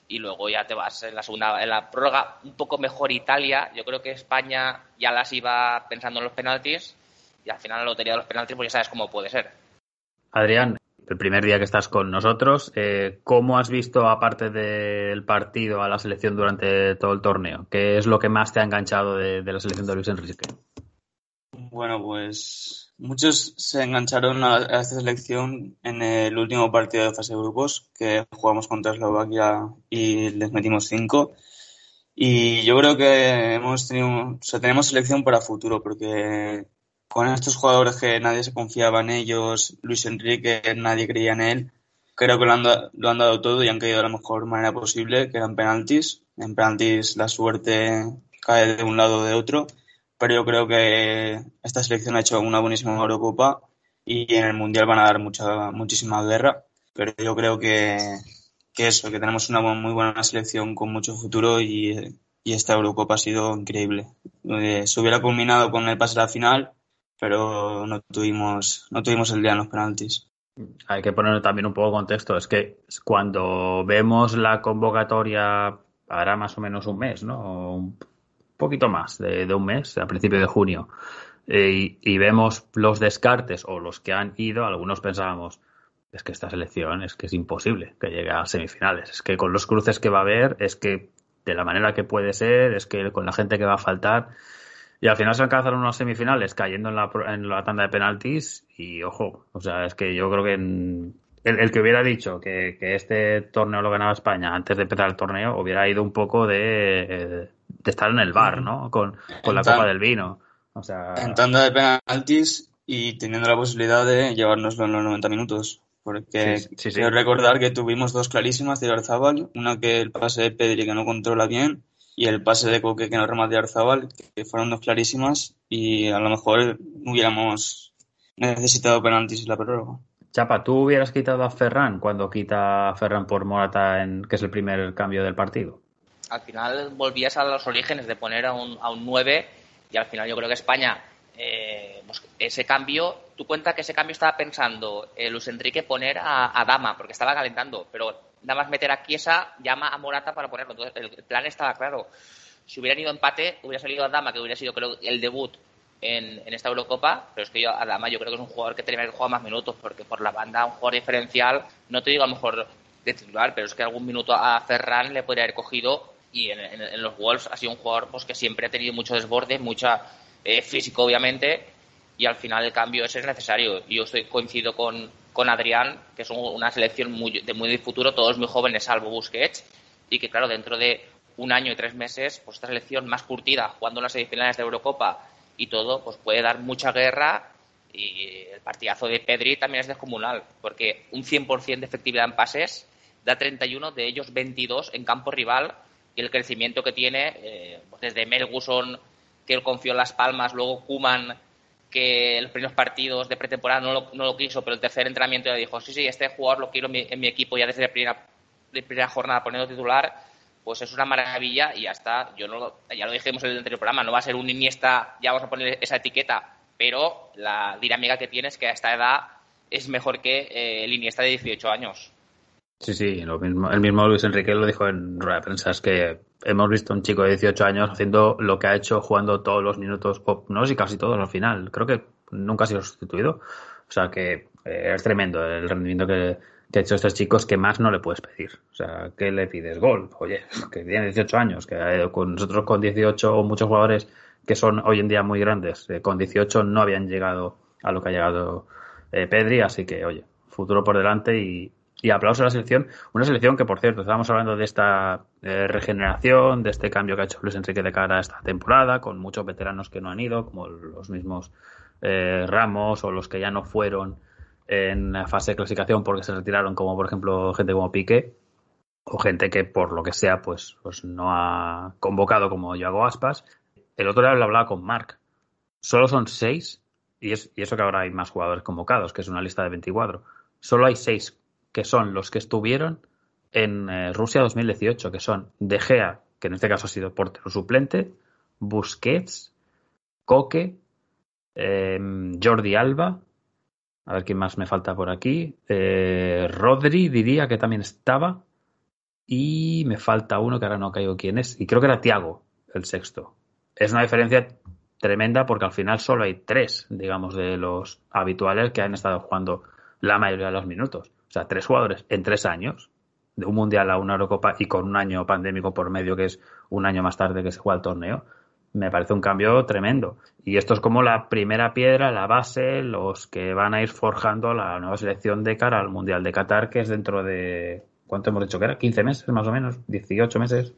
y luego ya te vas en la segunda, en la prórroga un poco mejor Italia. Yo creo que España ya las iba pensando en los penaltis y al final la lotería de los penaltis pues ya sabes cómo puede ser. Adrián, el primer día que estás con nosotros, eh, ¿cómo has visto, aparte del partido, a la selección durante todo el torneo? ¿Qué es lo que más te ha enganchado de, la selección de Luis Enrique? Bueno, pues muchos se engancharon a, esta selección en el último partido de fase de grupos, que jugamos contra Eslovaquia y les metimos cinco. Y yo creo que hemos tenido, o tenemos selección para futuro, porque con estos jugadores que nadie se confiaba en ellos, Luis Enrique, nadie creía en él, creo que lo han, lo han dado todo y han caído de la mejor manera posible, que eran penaltis. En penaltis la suerte cae de un lado o de otro, pero yo creo que esta selección ha hecho una buenísima Eurocopa y en el Mundial van a dar mucha, muchísima guerra, pero yo creo que, que eso, que tenemos una muy buena selección con mucho futuro y, y esta Eurocopa ha sido increíble. Eh, se hubiera culminado con el pase a la final, pero no tuvimos, no tuvimos el día en los penaltis. Hay que poner también un poco de contexto. Es que cuando vemos la convocatoria, hará más o menos un mes, ¿no? Un poquito más de, de un mes, a principio de junio, eh, y, y, vemos los descartes o los que han ido, algunos pensábamos, es que esta selección es que es imposible que llegue a semifinales. Es que con los cruces que va a haber, es que de la manera que puede ser, es que con la gente que va a faltar. Y al final se alcanzaron unas semifinales cayendo en la, en la tanda de penaltis y ojo, o sea, es que yo creo que en, el, el, que hubiera dicho que, que, este torneo lo ganaba España antes de empezar el torneo hubiera ido un poco de, de estar en el bar, ¿no? Con, con la copa del vino. O sea... En tanda de penaltis y teniendo la posibilidad de llevárnoslo en los 90 minutos. Porque sí, sí, sí. quiero recordar que tuvimos dos clarísimas de Arzabal, una que el pase de Pedri que no controla bien y el pase de Coque que no remate de Arzabal, que fueron dos clarísimas y a lo mejor hubiéramos necesitado penaltis en la prórroga. Chapa, ¿tú hubieras quitado a Ferran cuando quita a Ferran por Morata, en, que es el primer cambio del partido? Al final volvías a los orígenes de poner a un, a un 9 y al final yo creo que España, eh, pues ese cambio, tú cuenta que ese cambio estaba pensando eh, Luis Enrique poner a, a, Dama, porque estaba calentando, pero nada más meter a Chiesa, llama a Morata para ponerlo. Entonces el plan estaba claro. Si hubieran ido empate, hubiera salido a Dama, que hubiera sido creo el debut en, en esta Eurocopa, pero es que yo, además, yo creo que es un jugador que tenía que jugar más minutos, porque por la banda, un jugador diferencial, no te digo a lo mejor de titular, pero es que algún minuto a Ferran le podría haber cogido y en, en- en los Wolves ha sido un jugador pues que siempre ha tenido mucho desborde, mucha eh, físico obviamente y al final el cambio ese es necesario. Yo estoy coincido con, con Adrián, que es un- una selección muy, de muy futuro, todos muy jóvenes salvo Busquets y que claro, dentro de un año y tres meses, pues esta selección más curtida, jugando las semifinales de Eurocopa y todo, pues puede dar mucha guerra y el partidazo de Pedri también es descomunal, porque un 100% de efectividad en pases da 31, de ellos 22 en campo rival y el crecimiento que tiene, eh, pues desde Melguson, que él confió en Las Palmas, luego Kuman, que los primeros partidos de pretemporada no lo, no lo quiso, pero el tercer entrenamiento ya dijo, sí, sí, este jugador lo quiero en mi, equipo ya desde la primera, primera jornada poniendo titular, pues es una maravilla y ya está. Yo no lo- ya lo dijimos en el anterior programa, no va a ser un Iniesta, ya vamos a poner esa etiqueta, pero la dinámica que tiene es que a esta edad es mejor que eh, el Iniesta de 18 años. Sí, sí, lo mismo, el mismo Luis Enrique lo dijo en rueda de prensa, es que hemos visto un chico de 18 años haciendo lo que ha hecho jugando todos los minutos, o no si casi todos al final, creo que nunca ha sido sustituido. O sea que eh, es tremendo el rendimiento que, que ha hecho estos chicos que más no le puedes pedir. O sea, ¿qué le pides? Gol. Oye, que tiene 18 años, que con nosotros con 18 o muchos jugadores que son hoy en día muy grandes, eh, con 18 no habían llegado a lo que ha llegado eh, Pedri, así que oye, futuro por delante y, y aplauso a la selección. Una selección que, por cierto, estábamos hablando de esta eh, regeneración, de este cambio que ha hecho Luis Enrique de cara a esta temporada, con muchos veteranos que no han ido, como los mismos eh, Ramos o los que ya no fueron en la fase de clasificación porque se retiraron, como por ejemplo gente como Piqué, o gente que por lo que sea pues, pues no ha convocado como Yago Aspas. El otro día hablaba con Marc. Solo son seis, y, es, y eso que ahora hay más jugadores convocados, que es una lista de 24. Solo hay seis que son los que estuvieron en eh, Rusia 2018, que son De Gea, que en este caso ha sido portero suplente, Busquets, Coque, eh, Jordi Alba, a ver quién más me falta por aquí, eh, Rodri diría que también estaba, y me falta uno que ahora no caigo quién es, y creo que era Tiago, el sexto. Es una diferencia tremenda porque al final solo hay tres, digamos, de los habituales que han estado jugando la mayoría de los minutos. O sea, tres jugadores en tres años, de un mundial a una Eurocopa y con un año pandémico por medio, que es un año más tarde que se juega el torneo, me parece un cambio tremendo. Y esto es como la primera piedra, la base, los que van a ir forjando la nueva selección de cara al Mundial de Qatar, que es dentro de, ¿cuánto hemos dicho que era? ¿15 meses más o menos? ¿18 meses?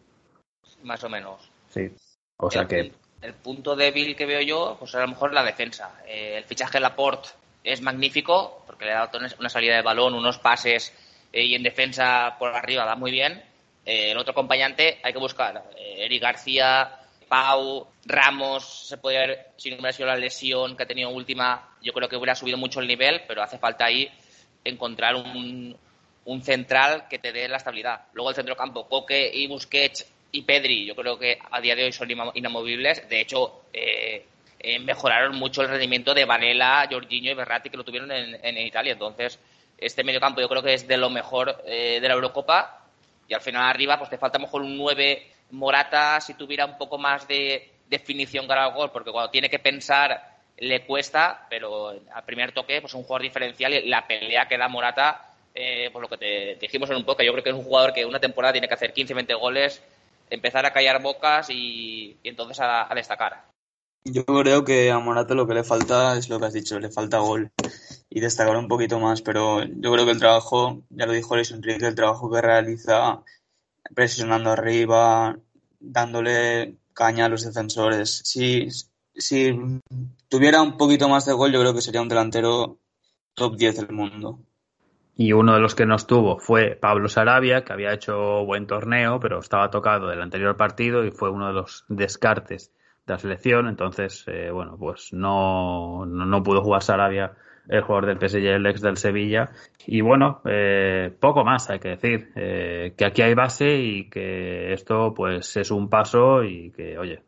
Más o menos. Sí. O sea el, que... El punto débil que veo yo, pues a lo mejor la defensa. Eh, el fichaje Laporte es magnífico, porque le dado una salida de balón, unos pases eh, y en defensa por arriba va muy bien. Eh, el otro acompañante hay que buscar. Eh, Eric García, Pau, Ramos, se podría haber, si no hubiera sido la lesión que ha tenido última, yo creo que hubiera subido mucho el nivel, pero hace falta ahí encontrar un, un central que te dé la estabilidad. Luego el centrocampo, Coque y Busquets y Pedri, yo creo que a día de hoy son inamovibles. De hecho, eh, eh, mejoraron mucho el rendimiento de Varela, Jorginho y Berratti, que lo tuvieron en, Italia. Entonces, este mediocampo yo creo que es de lo mejor eh, de la Eurocopa. Y al final arriba, pues te falta a mejor un 9 Morata si tuviera un poco más de definición cara al gol, porque cuando tiene que pensar le cuesta, pero al primer toque, pues un jugador diferencial y la pelea que da Morata, eh, pues lo que te dijimos en un poco, yo creo que es un jugador que una temporada tiene que hacer 15-20 goles, empezar a callar bocas y, entonces a, destacar. Yo creo que a Morata lo que le falta es lo que has dicho, le falta gol y destacar un poquito más, pero yo creo que el trabajo, ya lo dijo Luis Enrique, el trabajo que realiza presionando arriba, dándole caña a los defensores. Si, si tuviera un poquito más de gol, yo creo que sería un delantero top 10 del mundo. Y uno de los que no estuvo fue Pablo Sarabia, que había hecho buen torneo, pero estaba tocado del anterior partido y fue uno de los descartes de la selección. Entonces, eh, bueno, pues no, no, no, pudo jugar Sarabia, el jugador del PSG, el ex del Sevilla. Y bueno, eh, poco más hay que decir. Eh, que aquí hay base y que esto pues es un paso y que, oye,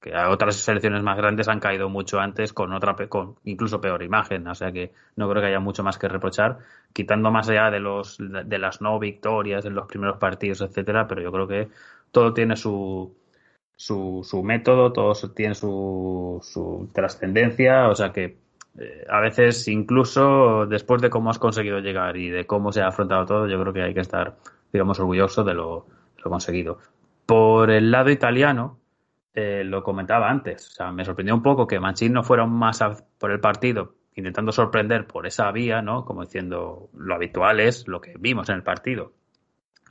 que otras selecciones más grandes han caído mucho antes con otra con incluso peor imagen, o sea que no creo que haya mucho más que reprochar, quitando más allá de los de las no victorias en los primeros partidos, etcétera, pero yo creo que todo tiene su su, su método, todos tienen su, su trascendencia, o sea que eh, a veces incluso después de cómo has conseguido llegar y de cómo se ha afrontado todo, yo creo que hay que estar, digamos, orgulloso de lo, lo conseguido. Por el lado italiano, eh, lo comentaba antes, o sea, me sorprendió un poco que Mancini no fuera más a- por el partido, intentando sorprender por esa vía, ¿no? Como diciendo, lo habitual es lo que vimos en el partido.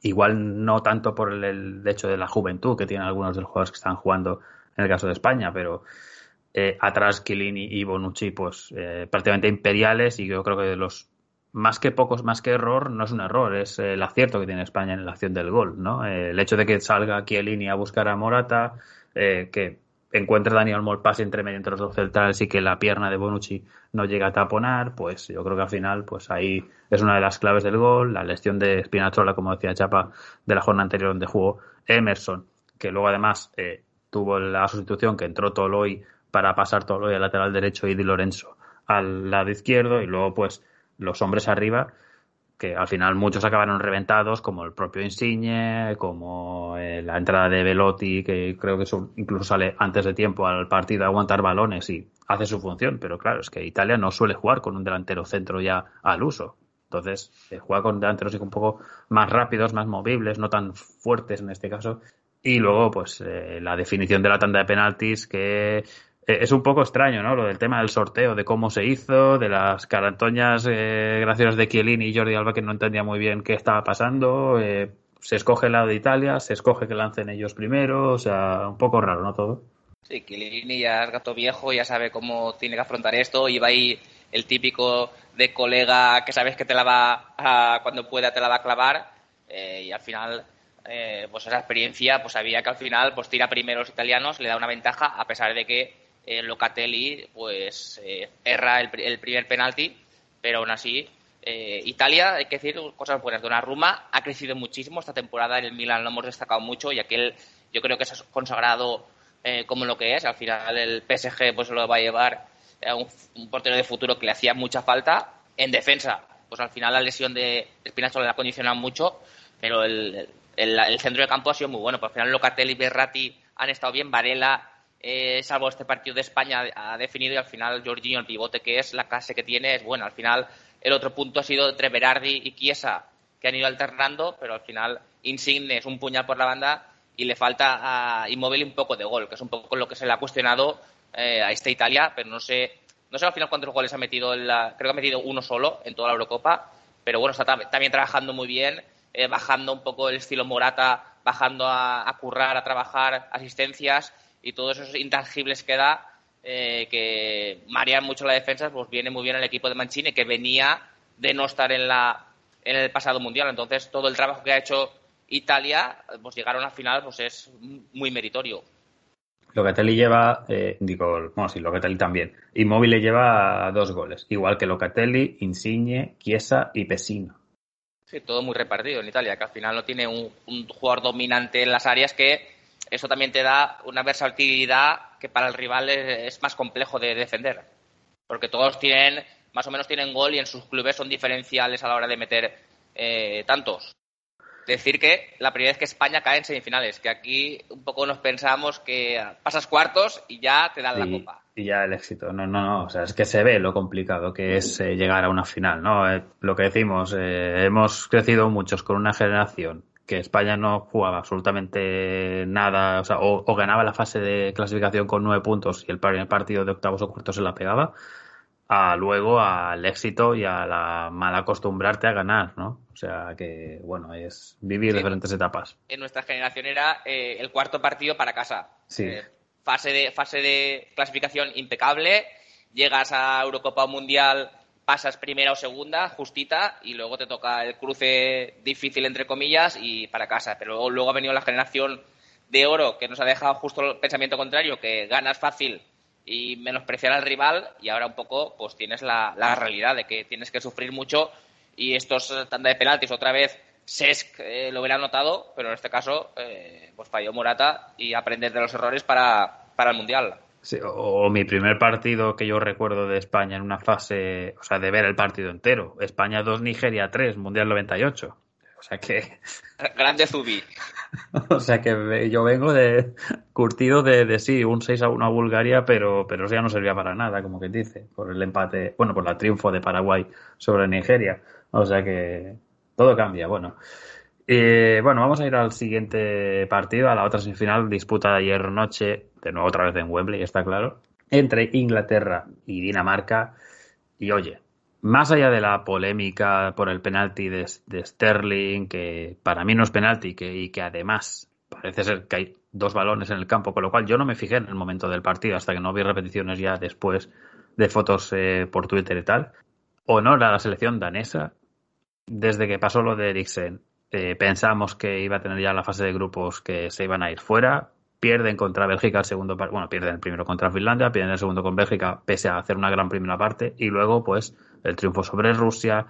Igual no tanto por el, hecho de la juventud que tienen algunos de los jugadores que están jugando en el caso de España, pero eh, atrás Chiellini y Bonucci, pues eh, prácticamente imperiales y yo creo que de los más que pocos, más que error, no es un error, es el acierto que tiene España en la acción del gol, ¿no? Eh, el hecho de que salga Chiellini a buscar a Morata, eh, que encuentre Daniel Molpás entre medio entre los dos centrales y que la pierna de Bonucci no llega a taponar, pues yo creo que al final, pues ahí es una de las claves del gol, la lesión de Spinazzola, como decía Chapa, de la jornada anterior donde jugó Emerson, que luego además eh, tuvo la sustitución que entró Toloy para pasar Toloy al lateral derecho y Di Lorenzo al lado izquierdo y luego pues los hombres arriba que al final muchos acabaron reventados, como el propio Insigne, como eh, la entrada de Velotti, que creo que incluso sale antes de tiempo al partido a aguantar balones y hace su función, pero claro, es que Italia no suele jugar con un delantero centro ya al uso. Entonces, eh, juega con delanteros un poco más rápidos, más movibles, no tan fuertes en este caso. Y luego, pues, eh, la definición de la tanda de penaltis, que es un poco extraño, ¿no? Lo del tema del sorteo, de cómo se hizo, de las carantoñas eh, graciosas de Chiellini y Jordi Alba, que no entendía muy bien qué estaba pasando. eh, se escoge el lado de Italia, se escoge que lancen ellos primero, o sea, un poco raro, ¿no? Todo. Sí, Chiellini ya es gato viejo, ya sabe cómo tiene que afrontar esto. Y va ahí el típico de colega que sabes que te la va a, cuando pueda te la va a clavar. eh, y al final, eh, pues esa experiencia, pues sabía que al final pues tira primero los italianos, le da una ventaja, a pesar de que eh, Locatelli pues eh, erra el, pri- el primer penalti, pero aún así eh, Italia, hay que decir cosas buenas. Donnarumma ha crecido muchísimo esta temporada en el Milan, lo hemos destacado mucho y aquel yo creo que se ha consagrado eh, como lo que es. Al final el PSG pues lo va a llevar a un, portero de futuro que le hacía mucha falta. En defensa, pues al final la lesión de Spinazzola le ha condicionado mucho, pero el, centro de campo ha sido muy bueno. Pues al final Locatelli Berratti han estado bien, Varela eh, salvo este partido de España, ha definido y al final Jorginho, el pivote que es, la clase que tiene es bueno. Al final el otro punto ha sido entre Berardi y Chiesa, que han ido alternando, pero al final Insigne es un puñal por la banda y le falta a Immobile un poco de gol, que es un poco lo que se le ha cuestionado eh, a esta Italia, pero no sé, no sé al final cuántos goles ha metido, en creo que ha metido uno solo en toda la Eurocopa, pero bueno, está tam- también trabajando muy bien, eh, bajando un poco el estilo Morata, bajando a, a currar, a trabajar, asistencias y todos esos intangibles que da, eh, que marean mucho la defensa, pues viene muy bien el equipo de Mancini, que venía de no estar en, la, en el pasado mundial. Entonces, todo el trabajo que ha hecho Italia, pues llegar a una final, pues es muy meritorio. Locatelli lleva, eh, digo, bueno, sí, Locatelli también. Immobile lleva dos goles, igual que Locatelli, Insigne, Chiesa y Pesino. Sí, todo muy repartido en Italia, que al final no tiene un, un jugador dominante en las áreas que eso también te da una versatilidad que para el rival es, es más complejo de defender. Porque todos tienen, más o menos tienen gol y en sus clubes son diferenciales a la hora de meter eh, tantos. Decir que la primera vez que España cae en semifinales, que aquí un poco nos pensamos que pasas cuartos y ya te dan la copa. y ya el éxito. No, no, no. O sea, es que se ve lo complicado que es eh, llegar a una final, ¿no? Eh, lo que decimos, eh, hemos crecido muchos con una generación que España no jugaba absolutamente nada, o sea, o, o ganaba la fase de clasificación con nueve puntos y el primer partido de octavos o cuartos se la pegaba, a luego al éxito y a la mal acostumbrarte a ganar, ¿no? O sea que, bueno, es vivir Sí. diferentes etapas. En nuestra generación era eh, el cuarto partido para casa. Sí. Eh, fase, de, fase de clasificación impecable, llegas a Eurocopa o Mundial, pasas primera o segunda, justita, y luego te toca el cruce difícil, entre comillas, y para casa. Pero luego, luego ha venido la generación de oro, que nos ha dejado justo el pensamiento contrario, que ganas fácil y menospreciar al rival, y ahora un poco pues tienes la, la realidad de que tienes que sufrir mucho, y estos tanda de penaltis otra vez Sesc eh, lo hubiera notado, pero en este caso eh, pues falló Morata y aprender de los errores para, para el Mundial. Sí, o, o mi primer partido que yo recuerdo de España en una fase, o sea, de ver el partido entero. España 2, Nigeria 3, Mundial 98. O sea que. Grande Zubi. o sea que yo vengo de curtido de, de sí, un 6 a 1 a Bulgaria, pero, pero eso ya no servía para nada, como que dice, por el empate, bueno, por el triunfo de Paraguay sobre Nigeria. O sea que todo cambia, bueno. Eh, bueno, vamos a ir al siguiente partido, a la otra semifinal disputada ayer noche, de nuevo otra vez en Wembley, está claro, entre Inglaterra y Dinamarca. Y oye, más allá de la polémica por el penalti de, Sterling, que para mí no es penalti que, y que además parece ser que hay dos balones en el campo, con lo cual yo no me fijé en el momento del partido hasta que no vi repeticiones ya después de fotos eh, por Twitter y tal. Honor a la selección danesa. Desde que pasó lo de Eriksen, eh, pensamos que iba a tener ya la fase de grupos que se iban a ir fuera. Pierden contra Bélgica el segundo, bueno, pierden el primero contra Finlandia, pierden el segundo con Bélgica, pese a hacer una gran primera parte, y luego, pues, el triunfo sobre Rusia,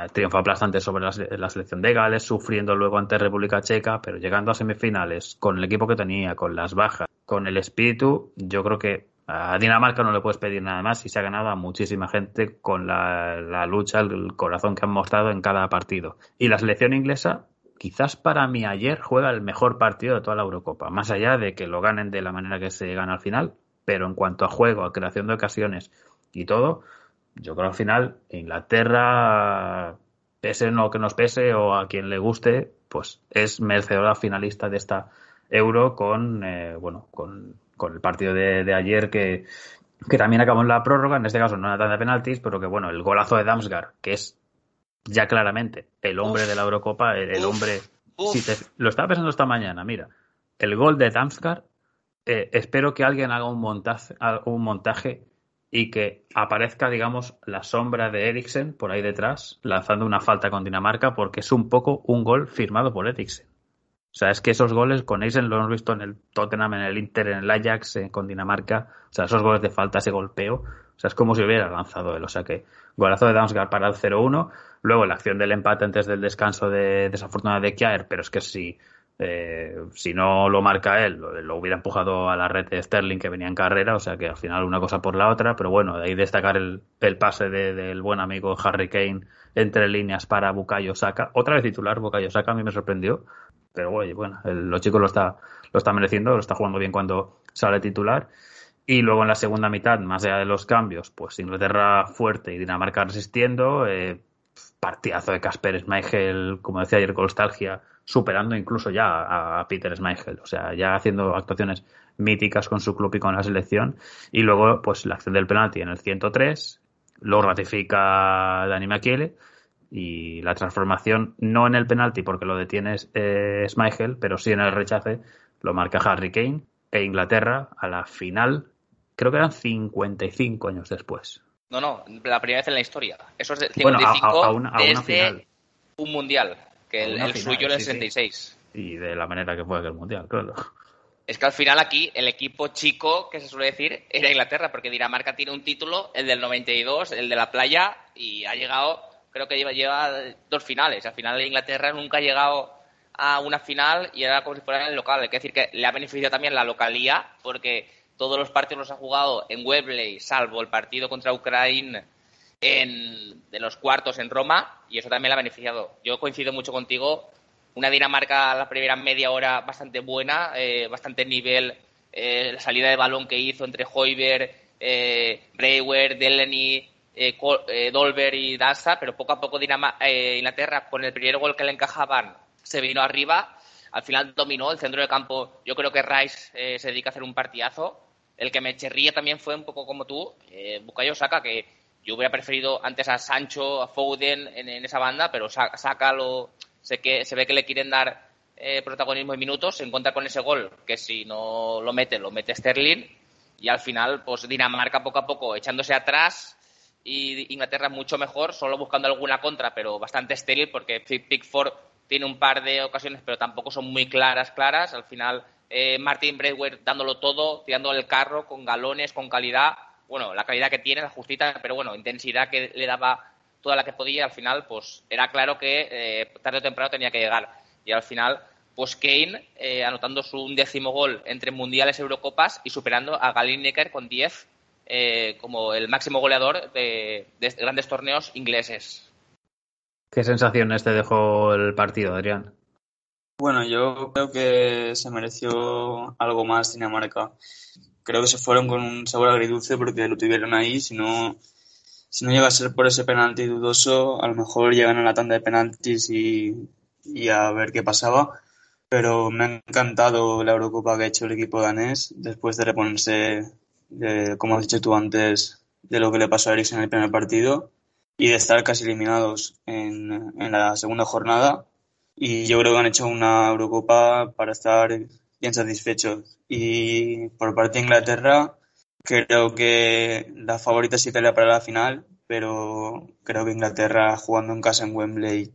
el triunfo aplastante sobre la, selección de Gales, sufriendo luego ante República Checa, pero llegando a semifinales con el equipo que tenía, con las bajas, con el espíritu, yo creo que a Dinamarca no le puedes pedir nada más y se ha ganado a muchísima gente con la, la lucha, el corazón que han mostrado en cada partido. Y la selección inglesa, quizás para mí ayer juega el mejor partido de toda la Eurocopa, más allá de que lo ganen de la manera que se gana al final, pero en cuanto a juego, a creación de ocasiones y todo, yo creo al final Inglaterra, pese lo que nos pese o a quien le guste, pues es merecedora finalista de esta Euro con, eh, bueno, con, el partido de, ayer que, que también acabó en la prórroga, en este caso no era tanda de penaltis, pero que bueno, el golazo de Damsgaard, que es ya claramente el hombre de la Eurocopa, el, hombre. Si lo estaba pensando esta mañana, mira, el gol de Damsgaard, eh, espero que alguien haga un montaje, un montaje y que aparezca, digamos, la sombra de Eriksen por ahí detrás, lanzando una falta con Dinamarca, porque es un poco un gol firmado por Eriksen. O sea, es que esos goles con Eriksen lo hemos visto en el Tottenham, en el Inter, en el Ajax, eh, con Dinamarca. O sea, esos goles de falta, ese golpeo. O sea, es como si hubiera lanzado él. O sea que golazo de Damsgaard para el 0-1. Luego la acción del empate antes del descanso de desafortunada de Kjaer, pero es que si, eh, si no lo marca él, lo, hubiera empujado a la red de Sterling que venía en carrera, o sea que al final una cosa por la otra, pero bueno, de ahí destacar el, el pase del buen amigo Harry Kane entre líneas para Bukayo Saka. Otra vez titular, Bukayo Saka a mí me sorprendió, pero bueno, los chicos lo está, lo está mereciendo, lo está jugando bien cuando sale titular. Y luego en la segunda mitad, más allá de los cambios, pues Inglaterra fuerte y Dinamarca resistiendo. Eh, partidazo de Casper Schmeichel, como decía ayer, con nostalgia, superando incluso ya a, Peter Schmeichel, o sea, ya haciendo actuaciones míticas con su club y con la selección. Y luego, pues la acción del penalti en el 103, lo ratifica Dani Maquiele y la transformación no en el penalti porque lo detiene eh, Schmeichel, pero sí en el rechace lo marca Harry Kane e Inglaterra a la final, creo que eran 55 años después. No, no, la primera vez en la historia. Eso es de 55 desde un mundial, que el, suyo era el 66. Y de la manera que fue aquel mundial, claro. Es que al final aquí el equipo chico, que se suele decir, era Inglaterra, porque Dinamarca tiene un título, el del 92, el de la playa, y ha llegado, creo que lleva, lleva dos finales. Al final Inglaterra nunca ha llegado a una final y era como si fuera el local. Que decir que le ha beneficiado también la localía, porque todos los partidos los ha jugado en Wembley, salvo el partido contra Ucrania en, de los cuartos en Roma, y eso también le ha beneficiado. Yo coincido mucho contigo. Una Dinamarca la primera media hora bastante buena, eh, bastante nivel. Eh, la salida de balón que hizo entre Hoiber, eh, Brewer, Delaney, eh, eh, Dolber y Dasa, pero poco a poco Inglaterra, con el primer gol que le encajaban, se vino arriba. Al final dominó el centro de campo. Yo creo que Rice se dedica a hacer un partidazo el que me cherría también fue un poco como tú, eh, Bukayo Saka, que yo hubiera preferido antes a Sancho, a Foden en, esa banda, pero Saka lo, sé que, se ve que le quieren dar eh, protagonismo y minutos, se encuentra con ese gol, que si no lo mete, lo mete Sterling, y al final, pues Dinamarca poco a poco echándose atrás, y Inglaterra mucho mejor, solo buscando alguna contra, pero bastante estéril, porque Pickford tiene un par de ocasiones, pero tampoco son muy claras, claras, al final eh, Martin Brewer dándolo todo, tirando el carro con galones, con calidad, bueno, la calidad que tiene, la justita, pero bueno, intensidad que le daba toda la que podía, al final, pues era claro que eh, tarde o temprano tenía que llegar. Y al final, pues Kane eh, anotando su undécimo gol entre mundiales, Eurocopas y superando a Galin Necker con 10 como el máximo goleador de grandes torneos ingleses. ¿Qué sensaciones te dejó el partido, Adrián? Bueno, yo creo que se mereció algo más Dinamarca. Creo que se fueron con un sabor agridulce porque lo tuvieron ahí. Si no, si no llega a ser por ese penalti dudoso, a lo mejor llegan a la tanda de penaltis y, a ver qué pasaba. Pero me ha encantado la Eurocopa que ha hecho el equipo danés después de reponerse, de, como has dicho tú antes, de lo que le pasó a Eriksen en el primer partido y de estar casi eliminados en la segunda jornada. Y yo creo que han hecho una Eurocopa para estar bien satisfechos. Y por parte de Inglaterra, creo que la favorita es Italia para la final, pero creo que Inglaterra jugando en casa en Wembley,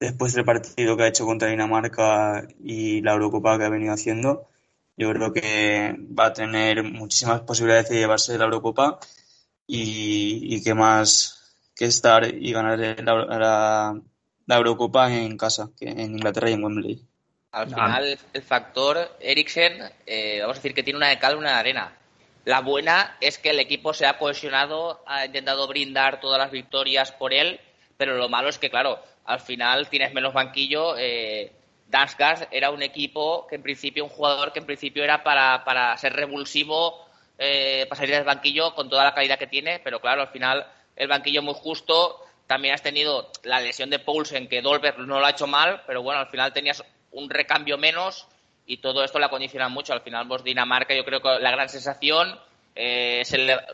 después del partido que ha hecho contra Dinamarca y la Eurocopa que ha venido haciendo, yo creo que va a tener muchísimas posibilidades de llevarse la Eurocopa y, y que más que estar y ganar la, la, la Eurocopa en casa, que en Inglaterra y en Wembley. Al final, el factor Eriksen, eh, vamos a decir que tiene una de cal y una de arena. La buena es que el equipo se ha cohesionado, ha intentado brindar todas las victorias por él, pero lo malo es que, claro, al final tienes menos banquillo. Eh, era un equipo que en principio, un jugador que en principio era para, para ser revulsivo, eh, para salir del banquillo con toda la calidad que tiene, pero claro, al final el banquillo muy justo. También has tenido la lesión de Poulsen, que Dolberg no lo ha hecho mal, pero bueno, al final tenías un recambio menos y todo esto la condiciona mucho. Al final, vos Dinamarca, yo creo que la gran sensación, eh,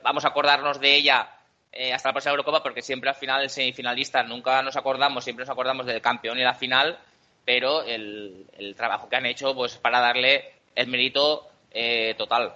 vamos a acordarnos de ella eh, hasta la próxima Eurocopa, porque siempre al final el semifinalista nunca nos acordamos, siempre nos acordamos del campeón y la final, pero el, el trabajo que han hecho, pues para darle el mérito eh, total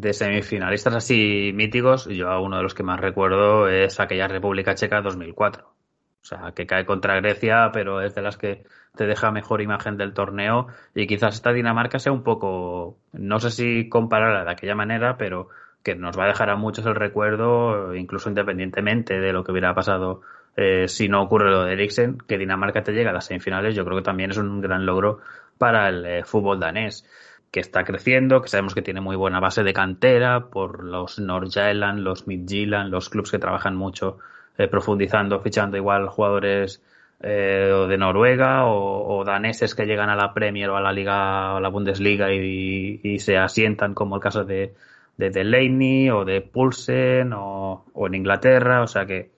de semifinalistas así míticos, yo uno de los que más recuerdo es aquella República Checa 2004. O sea, que cae contra Grecia, pero es de las que te deja mejor imagen del torneo. Y quizás esta Dinamarca sea un poco, no sé si compararla de aquella manera, pero que nos va a dejar a muchos el recuerdo, incluso independientemente de lo que hubiera pasado eh, si no ocurre lo de Eriksen, que Dinamarca te llega a las semifinales, yo creo que también es un gran logro para el eh, fútbol danés que está creciendo, que sabemos que tiene muy buena base de cantera por los Nordsjælland, los Midtjylland, los clubes que trabajan mucho eh, profundizando, fichando igual jugadores eh, de Noruega o, daneses que llegan a la Premier o a la Liga o a la Bundesliga y, y, se asientan como el caso de, de Delaney o de Pulsen o, o, en Inglaterra, o sea que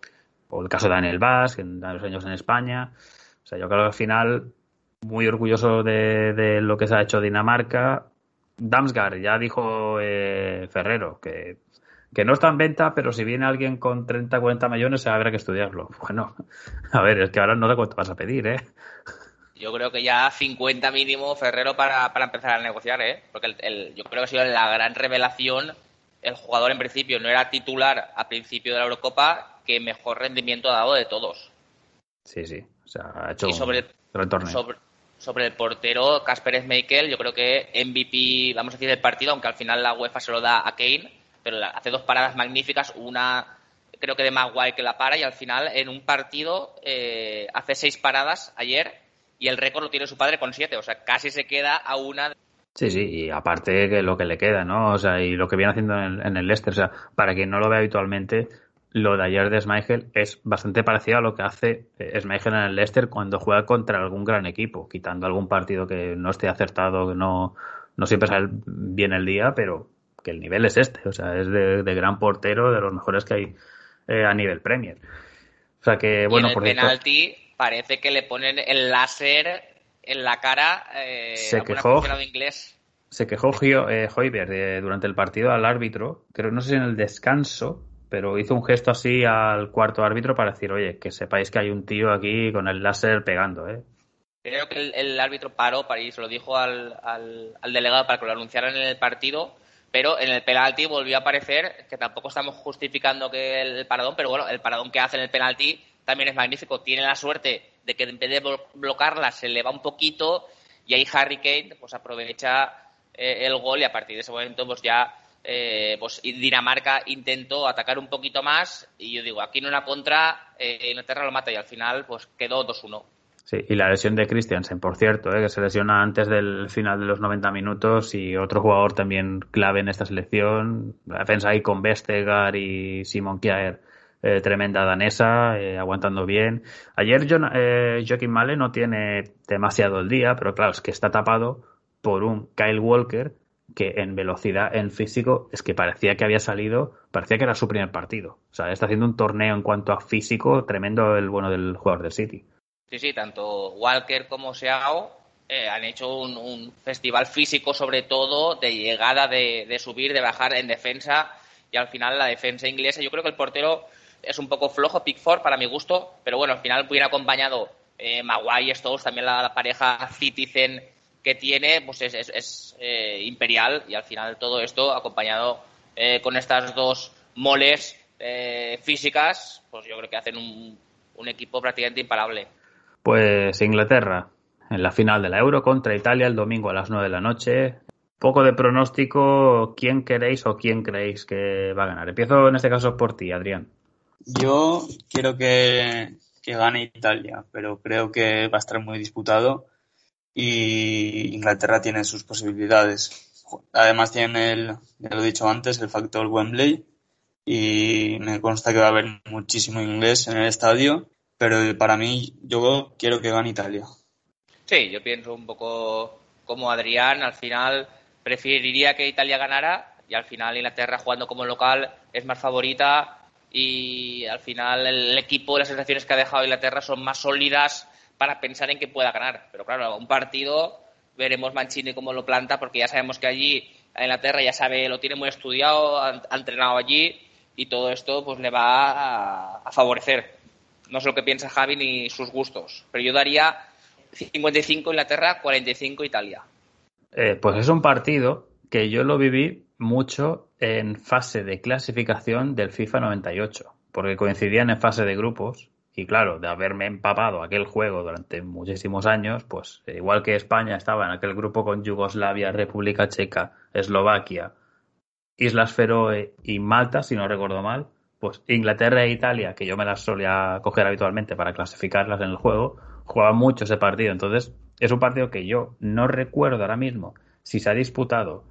o el caso de Daniel Vaz, en los años en España. O sea, yo creo que al final muy orgulloso de, de, lo que se ha hecho Dinamarca. Damsgaard, ya dijo eh, Ferrero, que, que, no está en venta, pero si viene alguien con 30, 40 millones, habrá que estudiarlo. Bueno, a ver, es que ahora no sé cuánto vas a pedir, ¿eh? Yo creo que ya 50 mínimo Ferrero para, para empezar a negociar, ¿eh? Porque el, el, yo creo que ha sido la gran revelación. El jugador en principio no era titular a principio de la Eurocopa, que mejor rendimiento ha dado de todos. Sí, sí. O sea, ha hecho y sobre, un retorno. Sobre, sobre el portero Casper Schmeichel, yo creo que MVP, vamos a decir, del partido, aunque al final la UEFA se lo da a Kane, pero hace dos paradas magníficas, una creo que de Maguire que la para y al final en un partido eh, hace seis paradas ayer y el récord lo tiene su padre con siete, o sea, casi se queda a una. Sí, sí, y aparte que lo que le queda, ¿no? O sea, y lo que viene haciendo en el, en el Leicester, o sea, para quien no lo ve habitualmente, lo de ayer de Schmeichel es bastante parecido a lo que hace Schmeichel en el Leicester cuando juega contra algún gran equipo, quitando algún partido que no esté acertado, que no, no siempre sale bien el día, pero que el nivel es este, o sea, es de, de gran portero, de los mejores que hay eh, a nivel Premier. O sea que, bueno, y en el por penalti parece que le ponen el láser en la cara. Eh, se quejó. Inglés. Se quejó eh, Hoiberg durante el partido al árbitro, creo, no sé si en el descanso, pero hizo un gesto así al cuarto árbitro para decir, oye, que sepáis que hay un tío aquí con el láser pegando, ¿eh? Creo que el, árbitro paró para ir, se lo dijo al, delegado para que lo anunciaran en el partido, pero en el penalti volvió a aparecer, que tampoco estamos justificando que el paradón, pero bueno, el paradón que hace en el penalti también es magnífico. Tiene la suerte de que en vez de bloquearla se le va un poquito y ahí Harry Kane pues aprovecha eh, el gol y a partir de ese momento pues ya eh, pues Dinamarca intentó atacar un poquito más y yo digo, aquí en una contra, eh, Inglaterra lo mata y al final pues quedó 2-1. Sí, y la lesión de Christiansen, por cierto, eh, que se lesiona antes del final de los 90 minutos y otro jugador también clave en esta selección, la defensa ahí con Vestegar y Simon Kjaer, eh, tremenda danesa, aguantando bien. Ayer eh, Joaquín Male no tiene demasiado el día, pero claro, es que está tapado por un Kyle Walker que en velocidad, en físico, es que parecía que había salido, parecía que era su primer partido. O sea, está haciendo un torneo en cuanto a físico tremendo el bueno del jugador del City. Sí, sí, tanto Walker como Seao eh, han hecho un, festival físico sobre todo de llegada, de, subir, de bajar en defensa y al final la defensa inglesa, yo creo que el portero es un poco flojo, Pickford para mi gusto, pero bueno, al final viene acompañado eh, Maguire, Stones, también la, pareja Citizen que tiene, pues es, es, es eh, imperial y al final todo esto acompañado eh, con estas dos moles eh, físicas, pues yo creo que hacen un, un equipo prácticamente imparable. Pues Inglaterra, en la final de la Euro contra Italia el domingo a las 9 de la noche. Poco de pronóstico, ¿quién queréis o quién creéis que va a ganar? Empiezo en este caso por ti, Adrián. Yo quiero que, que gane Italia, pero creo que va a estar muy disputado y Inglaterra tiene sus posibilidades. Además tiene el, ya lo he dicho antes, el factor Wembley y me consta que va a haber muchísimo inglés en el estadio, pero para mí yo quiero que gane Italia. Sí, yo pienso un poco como Adrián, al final preferiría que Italia ganara y al final Inglaterra jugando como local es más favorita y al final el equipo, las sensaciones que ha dejado Inglaterra son más sólidas para pensar en que pueda ganar. Pero claro, un partido veremos Mancini cómo lo planta porque ya sabemos que allí Inglaterra ya sabe, lo tiene muy estudiado, ha entrenado allí y todo esto pues le va a, a favorecer. No sé lo que piensa Javi ni sus gustos, pero yo daría 55 Inglaterra, 45 Italia. Eh, pues es un partido que yo lo viví mucho en fase de clasificación del FIFA 98, porque coincidían en fase de grupos y claro, de haberme empapado aquel juego durante muchísimos años, pues igual que España estaba en aquel grupo con Yugoslavia, República Checa, Eslovaquia, Islas Feroe y Malta, si no recuerdo mal, pues Inglaterra e Italia, que yo me las solía coger habitualmente para clasificarlas en el juego, jugaban mucho ese partido. Entonces, es un partido que yo no recuerdo ahora mismo si se ha disputado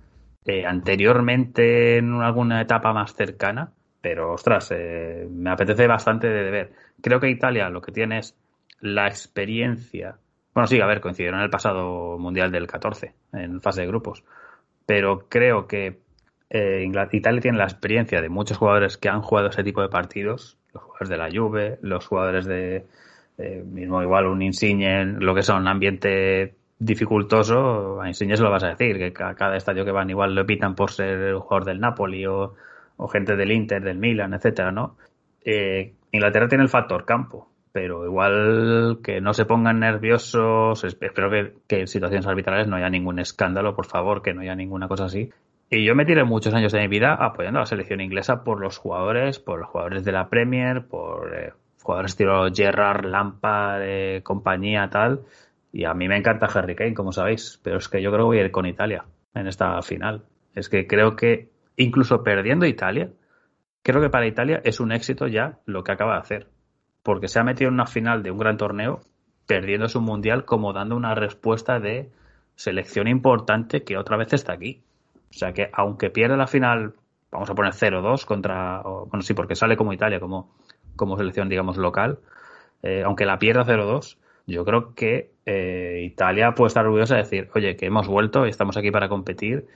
eh, anteriormente en alguna etapa más cercana, pero ostras, eh, me apetece bastante de ver. Creo que Italia lo que tiene es la experiencia. Bueno, sí, a ver, coincidieron en el pasado Mundial del 14, en fase de grupos. Pero creo que eh, Italia tiene la experiencia de muchos jugadores que han jugado ese tipo de partidos, los jugadores de la Juve, los jugadores de eh, mismo igual un Insigne, lo que son ambiente dificultoso, a Insigne se lo vas a decir, que a cada estadio que van igual lo pitan por ser el jugador del Napoli o, o gente del Inter, del Milan, etcétera, ¿no? Eh, Inglaterra tiene el factor campo, pero igual que no se pongan nerviosos, espero que, que en situaciones arbitrales no haya ningún escándalo, por favor, que no haya ninguna cosa así, y yo me tiré muchos años de mi vida apoyando a la selección inglesa por los jugadores, por los jugadores de la Premier, por eh, jugadores estilo Gerrard, Lampard, eh, compañía, tal. Y a mí me encanta Harry Kane, como sabéis, pero es que yo creo que voy a ir con Italia en esta final. Es que creo que incluso perdiendo Italia, creo que para Italia es un éxito ya lo que acaba de hacer. Porque se ha metido en una final de un gran torneo, perdiendo su mundial, como dando una respuesta de selección importante que otra vez está aquí. O sea que aunque pierda la final, vamos a poner 0-2 contra, bueno, sí, porque sale como Italia, como, como selección, digamos, local, eh, aunque la pierda 0-2, yo creo que eh, Italia puede estar orgullosa de decir, oye, que hemos vuelto y estamos aquí para competir.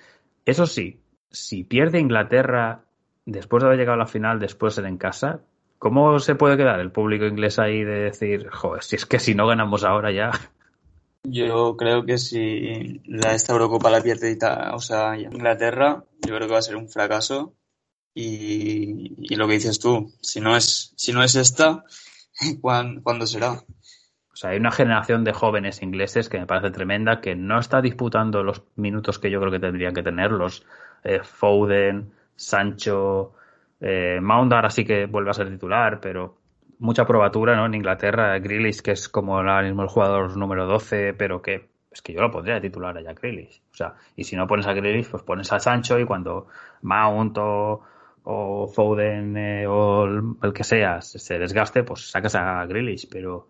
Eso sí, si pierde Inglaterra después de haber llegado a la final, después de ser en casa, ¿cómo se puede quedar el público inglés ahí de decir, joder, si es que si no ganamos ahora ya, yo creo que si la esta Eurocopa la pierde o sea, Inglaterra, yo creo que va a ser un fracaso. Y, y lo que dices tú, si no es, si no es esta, ¿cuándo, ¿cuándo será? O sea, hay una generación de jóvenes ingleses que me parece tremenda, que no está disputando los minutos que yo creo que tendrían que tener, los eh, Foden, Sancho, eh, Mount ahora sí que vuelve a ser titular, pero mucha probatura ¿no? en Inglaterra. Grealish, que es como ahora mismo el jugador número 12, pero que es que yo lo pondría titular a Jack Grealish. O sea, y si no pones a Grealish, pues pones a Sancho y cuando Mount o, o Foden eh, o el, el, que sea se desgaste, pues sacas a Grealish, pero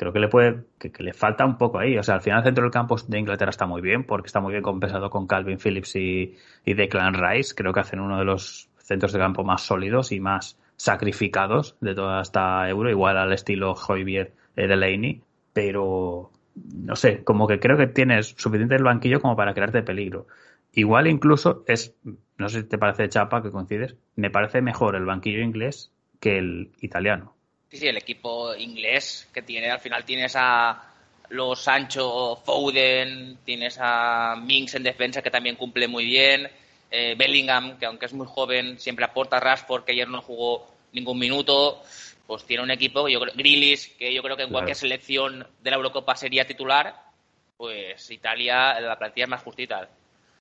creo que le puede que, le falta un poco ahí. O sea, al final el centro del campo de Inglaterra está muy bien porque está muy bien compensado con Calvin Phillips y, y Declan Rice. Creo que hacen uno de los centros de campo más sólidos y más sacrificados de toda esta euro, igual al estilo Javier Delaney, pero no sé, como que creo que tienes suficiente el banquillo como para crearte peligro. Igual incluso es, no sé si te parece chapa que coincides, me parece mejor el banquillo inglés que el italiano. Sí, sí, el equipo inglés que tiene, al final tienes a los Sancho Foden, tienes a Minks en defensa que también cumple muy bien, eh, Bellingham, que aunque es muy joven, siempre aporta Rashford, que ayer no jugó ningún minuto, pues tiene un equipo, yo creo, Grilis, que yo creo que en cualquier selección de la Eurocopa sería titular, pues Italia, la plantilla es más justita.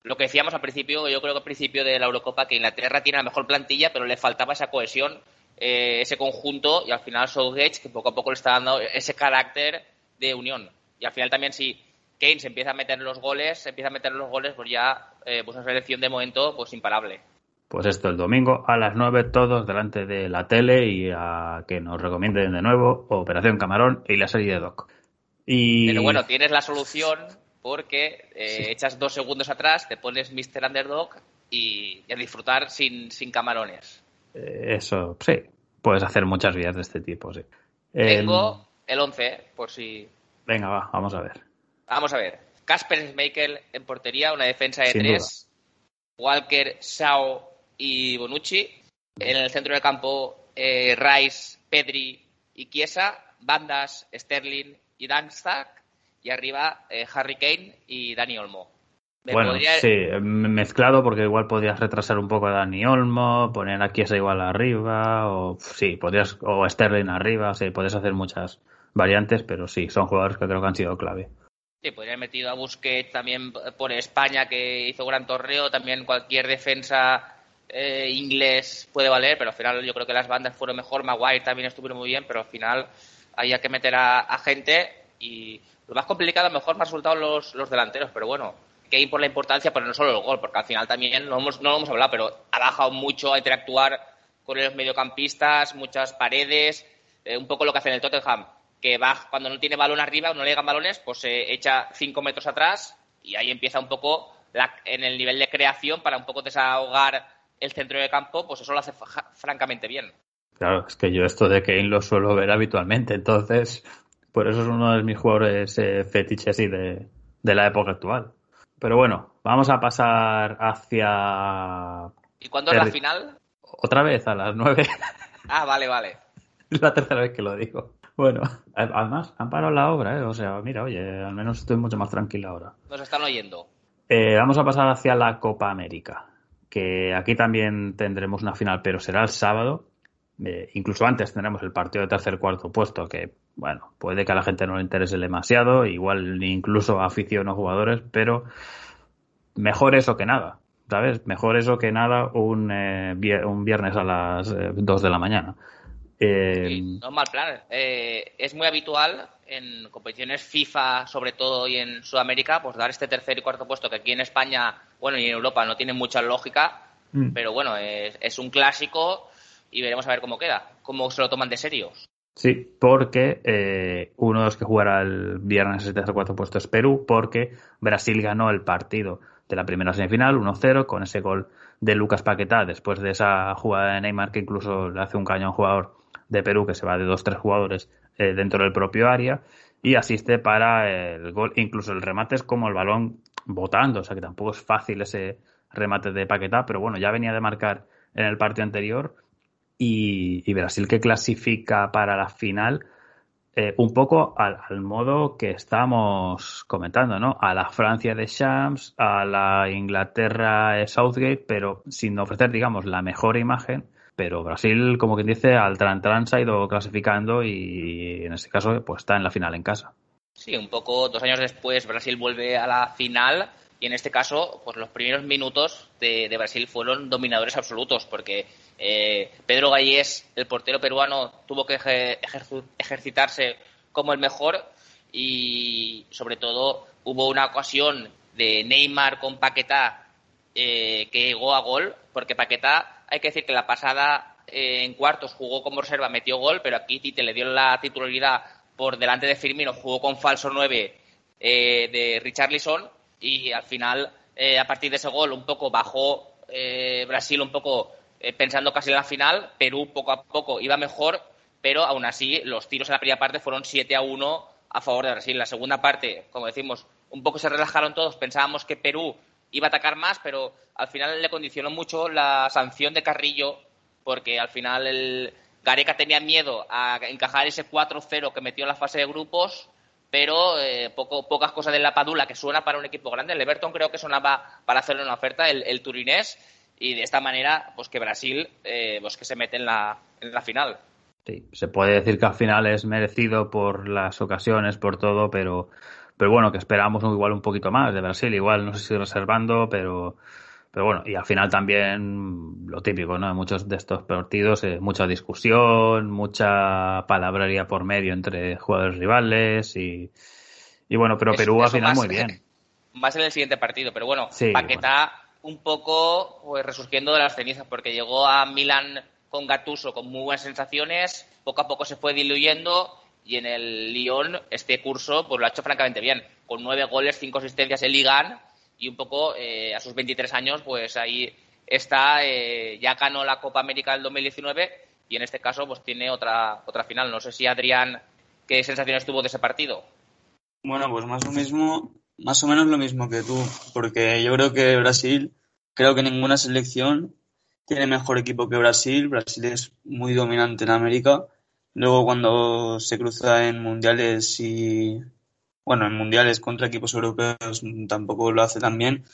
Lo que decíamos al principio, yo creo que al principio de la Eurocopa, que Inglaterra tiene la mejor plantilla, pero le faltaba esa cohesión, eh, ese conjunto, y al final Southgate, que poco a poco le está dando ese carácter de unión. Y al final también si Kane se empieza a meter los goles, se empieza a meter los goles, pues ya eh, pues una selección de momento pues imparable. Pues esto, el domingo a las 9 todos delante de la tele y a que nos recomienden de nuevo Operación Camarón y la serie de Doc. Y... Pero bueno, tienes la solución porque eh, echas dos segundos atrás, te pones Mr. Underdog y, a disfrutar sin, sin camarones. Eh, eso, sí. Puedes hacer muchas vías de este tipo, sí. Tengo el 11, por si Venga, va, vamos a ver. Vamos a ver. Casper Schmeichel en portería, una defensa de tres. Walker, Sao y Bonucci. En el centro del campo, eh, Rice, Pedri y Chiesa. Bandas, Sterling y Danstag. Y arriba, eh, Harry Kane y Dani Olmo. Bueno, sí, mezclado porque igual podrías retrasar un poco a Dani Olmo, poner a Chiesa igual arriba, o sí, podrías, o Sterling arriba, sí, podrías hacer muchas, variantes, pero sí, son jugadores que creo que han sido clave. Sí, podría haber metido a Busquets también por España, que hizo gran torneo, también cualquier defensa eh, inglés puede valer, pero al final yo creo que las bandas fueron mejor, Maguire también estuvieron muy bien, pero al final había que meter a, gente y lo más complicado a lo mejor me han resultado los, los delanteros, pero bueno, ir por la importancia, pero no solo el gol, porque al final también no, hemos, no lo hemos hablado, pero ha bajado mucho a interactuar con los mediocampistas, muchas paredes, eh, un poco lo que hace en el Tottenham que va cuando no tiene balón arriba, no le llegan balones, pues se echa cinco metros atrás y ahí empieza un poco en el nivel de creación para un poco desahogar el centro de campo, pues eso lo hace francamente bien. Claro, es que yo esto de Kane lo suelo ver habitualmente, entonces por eso es uno de mis jugadores eh, fetiches y de la época actual. Pero bueno, vamos a pasar hacia... ¿Y cuándo es la final? Otra vez, a las nueve. Ah, vale, vale. Es la tercera vez que lo digo. Bueno, además han parado la obra, ¿eh? o sea, mira, oye, al menos estoy mucho más tranquila ahora. Nos están oyendo. Eh, vamos a pasar hacia la Copa América, que aquí también tendremos una final, pero será el sábado. Eh, incluso antes tendremos el partido de tercer cuarto puesto, que, bueno, puede que a la gente no le interese demasiado, igual incluso a afición o jugadores, pero mejor eso que nada, ¿sabes? Mejor eso que nada un, un viernes a las 2 de la mañana. Eh, no mal plan. Eh, es muy habitual en competiciones FIFA, sobre todo, y en Sudamérica, pues dar este tercer y cuarto puesto, que aquí en España, bueno, y en Europa no tiene mucha lógica, mm. pero bueno, es, un clásico y veremos a ver cómo queda, cómo se lo toman de serio. Sí, porque eh, uno de los que jugará el viernes ese tercer cuarto puesto es Perú, porque Brasil ganó el partido de la primera semifinal 1-0 con ese gol de Lucas Paquetá después de esa jugada de Neymar que incluso le hace un caño a un jugador de Perú que se va de dos tres jugadores eh, dentro del propio área y asiste para el gol. Incluso el remate es como el balón botando, o sea que tampoco es fácil ese remate de Paquetá, pero bueno, ya venía de marcar en el partido anterior y, Brasil que clasifica para la final. Eh, un poco al, al, modo que estamos comentando, ¿no? A la Francia de Shams, a la Inglaterra de Southgate, pero sin ofrecer, digamos, la mejor imagen pero Brasil, como quien dice, al tran se ha ido clasificando y en este caso pues está en la final en casa. Sí, un poco dos años después Brasil vuelve a la final y en este caso pues los primeros minutos de, Brasil fueron dominadores absolutos porque eh, Pedro Gallés, el portero peruano, tuvo que ejercitarse como el mejor y sobre todo hubo una ocasión de Neymar con Paquetá eh, que llegó a gol porque Paquetá hay que decir que la pasada eh, en cuartos jugó como reserva, metió gol, pero aquí Tite le dio la titularidad por delante de Firmino, jugó con falso 9 eh, de Richarlison y al final, a partir de ese gol, un poco bajó Brasil un poco eh, pensando casi en la final. Perú poco a poco iba mejor, pero aún así los tiros en la primera parte fueron 7 a 1 a favor de Brasil. La segunda parte, como decimos, un poco se relajaron todos. Pensábamos que Perú iba a atacar más, pero al final le condicionó mucho la sanción de Carrillo, porque al final el Gareca tenía miedo a encajar ese 4-0 que metió en la fase de grupos, pero eh, poco, pocas cosas de la Padula, que suena para un equipo grande. El Everton creo que sonaba para hacerle una oferta, el, turinés, y de esta manera, pues que Brasil, eh, pues que se mete en la, en la final. Sí, se puede decir que al final es merecido por las ocasiones, por todo, pero, pero bueno, que esperamos igual un poquito más de Brasil, igual no sé si reservando, pero, pero bueno, y al final también lo típico, ¿no? En muchos de estos partidos, eh, mucha discusión, mucha palabrería por medio entre jugadores rivales y, y bueno, pero Perú al final muy bien. Va a ser el siguiente partido, pero bueno, Paquetá un poco pues, resurgiendo de las cenizas, porque llegó a Milán con Gatuso con muy buenas sensaciones, poco a poco se fue diluyendo y en el Lyon este curso pues lo ha hecho francamente bien, con nueve goles, cinco asistencias en Ligan y un poco eh, a sus 23 años pues ahí está, eh, ya ganó la Copa América del 2019 y en este caso pues tiene otra, otra final. No sé si Adrián, ¿qué sensaciones tuvo de ese partido? Bueno, pues más o mismo, más o menos lo mismo que tú, porque yo creo que Brasil, creo que ninguna selección tiene mejor equipo que Brasil. Brasil es muy dominante en América. Luego cuando se cruza en mundiales y bueno, en mundiales contra equipos europeos tampoco lo hace tan bien,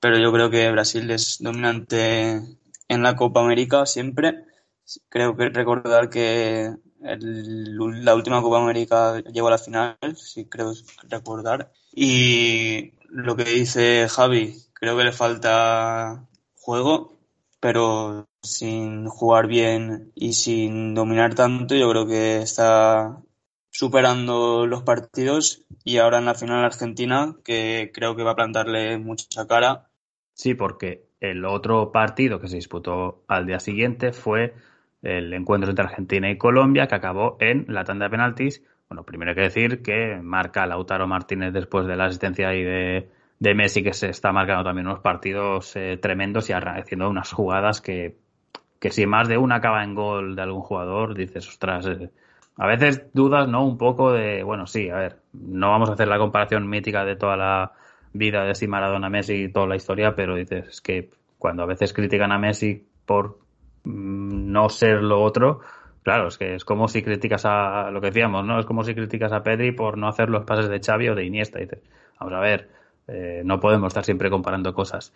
pero yo creo que Brasil es dominante en la Copa América siempre. Creo que recordar que la última Copa América llegó a la final, sí creo recordar. Y lo que dice Javi, creo que le falta juego pero sin jugar bien y sin dominar tanto, yo creo que está superando los partidos y ahora en la final Argentina, que creo que va a plantarle mucha cara. Sí, porque el otro partido que se disputó al día siguiente fue el encuentro entre Argentina y Colombia, que acabó en la tanda de penaltis. Bueno, primero hay que decir que marca Lautaro Martínez después de la asistencia y de de Messi que se está marcando también unos partidos eh, tremendos y haciendo unas jugadas que, que si más de una acaba en gol de algún jugador, dices, ostras, eh, a veces dudas, ¿no? Un poco de, bueno, sí, a ver, no vamos a hacer la comparación mítica de toda la vida de si Maradona, Messi y toda la historia, pero dices, es que cuando a veces critican a Messi por mm, no ser lo otro, claro, es que es como si criticas a lo que decíamos, ¿no? Es como si criticas a Pedri por no hacer los pases de Xavi o de Iniesta. Dices, vamos a ver, eh, no podemos estar siempre comparando cosas.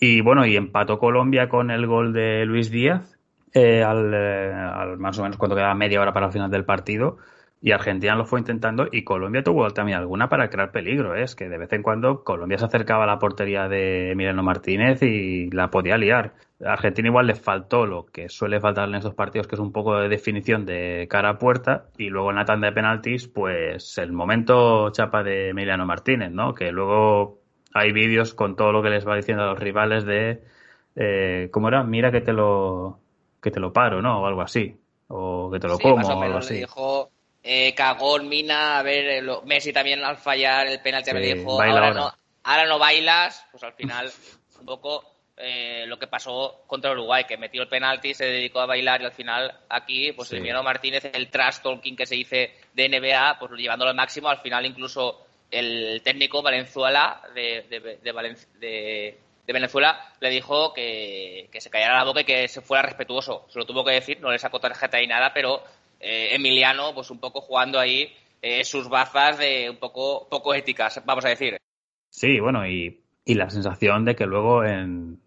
Y bueno, y empató Colombia con el gol de Luis Díaz, eh, al, eh, al, más o menos cuando quedaba media hora para el final del partido. Y Argentina lo fue intentando y Colombia tuvo también alguna para crear peligro. Es que de vez en cuando Colombia se acercaba a la portería de Emiliano Martínez y la podía liar. A Argentina igual le faltó lo que suele faltar en estos partidos, que es un poco de definición de cara a puerta. Y luego en la tanda de penaltis, pues el momento chapa de Emiliano Martínez, ¿no? Que luego hay vídeos con todo lo que les va diciendo a los rivales de eh, ¿cómo era? Mira que te lo que te lo paro, ¿no? O algo así. O que te lo como, o algo así eh, Cagón, Mina, a ver, eh, Messi también al fallar el penalti me dijo, ahora, No, ahora no bailas, pues al final un poco eh, lo que pasó contra Uruguay, que metió el penalti, se dedicó a bailar y al final aquí, pues el Emiliano Martínez, el trash talking que se dice de NBA, pues llevándolo al máximo, al final incluso el técnico Valenzuela de, de, Venezuela le dijo que, que, se callara la boca y que se fuera respetuoso. Se lo tuvo que decir, no le sacó tarjeta ni nada, pero eh, Emiliano, pues un poco jugando ahí eh, sus bazas de un poco, poco éticas, vamos a decir. Sí, bueno, y, la sensación de que luego en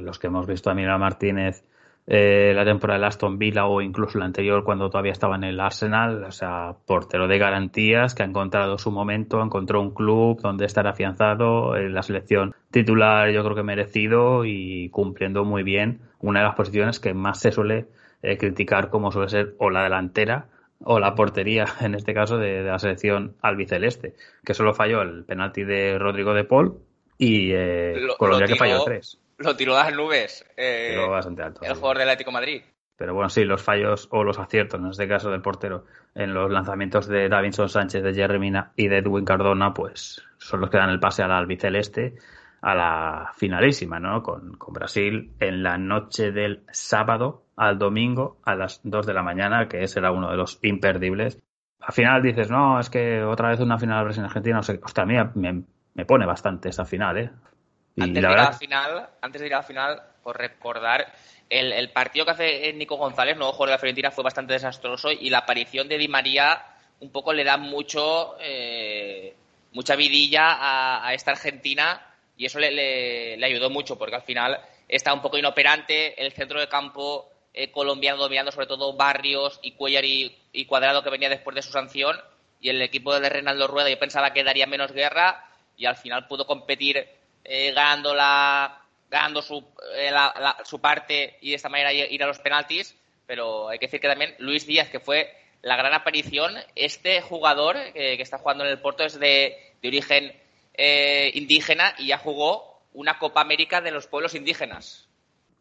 los que hemos visto a Emiliano Martínez eh, la temporada de Aston Villa o incluso la anterior cuando todavía estaba en el Arsenal, o sea, portero de garantías que ha encontrado su momento, encontró un club donde estar afianzado, en la selección titular yo creo que merecido y cumpliendo muy bien una de las posiciones que más se suele eh, criticar como suele ser o la delantera o la portería, en este caso, de, la selección albiceleste, que solo falló el penalti de Rodrigo de Paul y eh, Colombia que falló tres. Lo tiró a las nubes. Eh, bastante alto. El jugador del Atlético Madrid. Pero bueno, sí, los fallos o los aciertos, en este caso del portero, en los lanzamientos de Davinson Sánchez, de Jerry Mina y de Edwin Cardona, pues son los que dan el pase al albiceleste. a la finalísima, ¿no? Con, con, Brasil en la noche del sábado al domingo a las 2 de la mañana, que ese era uno de los imperdibles. Al final dices, no, es que otra vez una final Brasil-Argentina, no sé, hostia, a mí me, me, pone bastante esa final, ¿eh? Antes, la de verdad... final, antes de ir a la final, por recordar, el, el partido que hace Nico González, nuevo jugador de la Fiorentina, fue bastante desastroso y la aparición de Di María un poco le da mucho, eh, mucha vidilla a, a esta Argentina y eso le, le, le, ayudó mucho porque al final está un poco inoperante, el centro de campo eh, colombiano dominando sobre todo Barrios y Cuellar y, y, Cuadrado que venía después de su sanción y el equipo de Reinaldo Rueda yo pensaba que daría menos guerra y al final pudo competir eh, ganando la ganando su, eh, la, la, su parte y de esta manera ir a los penaltis pero hay que decir que también Luis Díaz que fue la gran aparición este jugador que está jugando en el Porto es de, de origen eh, indígena y ya jugó una Copa América de los pueblos indígenas.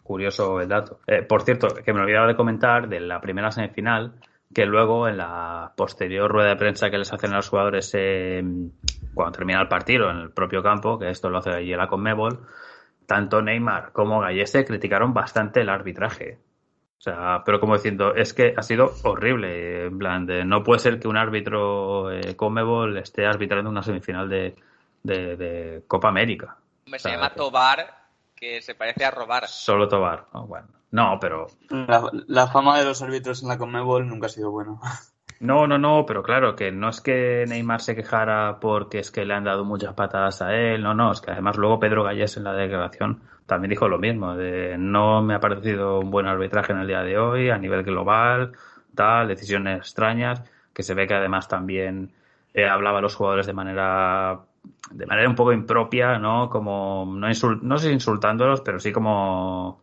Curioso el dato. Eh, por cierto, que me olvidaba de comentar de la primera semifinal, que luego en la posterior rueda de prensa que les hacen a los jugadores eh, cuando termina el partido en el propio campo, que esto lo hace allí la Conmebol, tanto Neymar como Gallese criticaron bastante el arbitraje. O sea, pero como diciendo, es que ha sido horrible. En plan, de, no puede ser que un árbitro eh, Conmebol esté arbitrando una semifinal de, de, de Copa América. Se llama Tobar, que se parece a robar. Solo Tobar, bueno. No, pero. La, la, fama de los árbitros en la Conmebol nunca ha sido buena. No, no, no, pero claro, que no es que Neymar se quejara porque es que le han dado muchas patadas a él, no, no, es que además luego Pedro Gallés en la declaración también dijo lo mismo, de no me ha parecido un buen arbitraje en el día de hoy, a nivel global, tal, decisiones extrañas, que se ve que además también eh, hablaba a los jugadores de manera de manera un poco impropia, ¿no? Como, no, insult, no sé insultándolos, pero sí como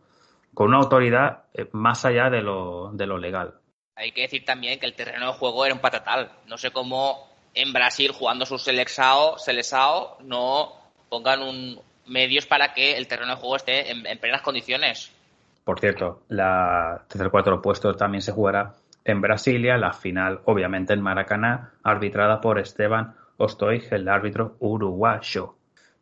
con una autoridad eh, más allá de lo, de lo legal. Hay que decir también que el terreno de juego era un patatal. No sé cómo en Brasil, jugando su Selexao, no pongan un, medios para que el terreno de juego esté en, en plenas condiciones. Por cierto, la tercer cuatro puestos también se jugará en Brasilia, la final obviamente en Maracaná, arbitrada por Esteban Ostoy, el árbitro uruguayo.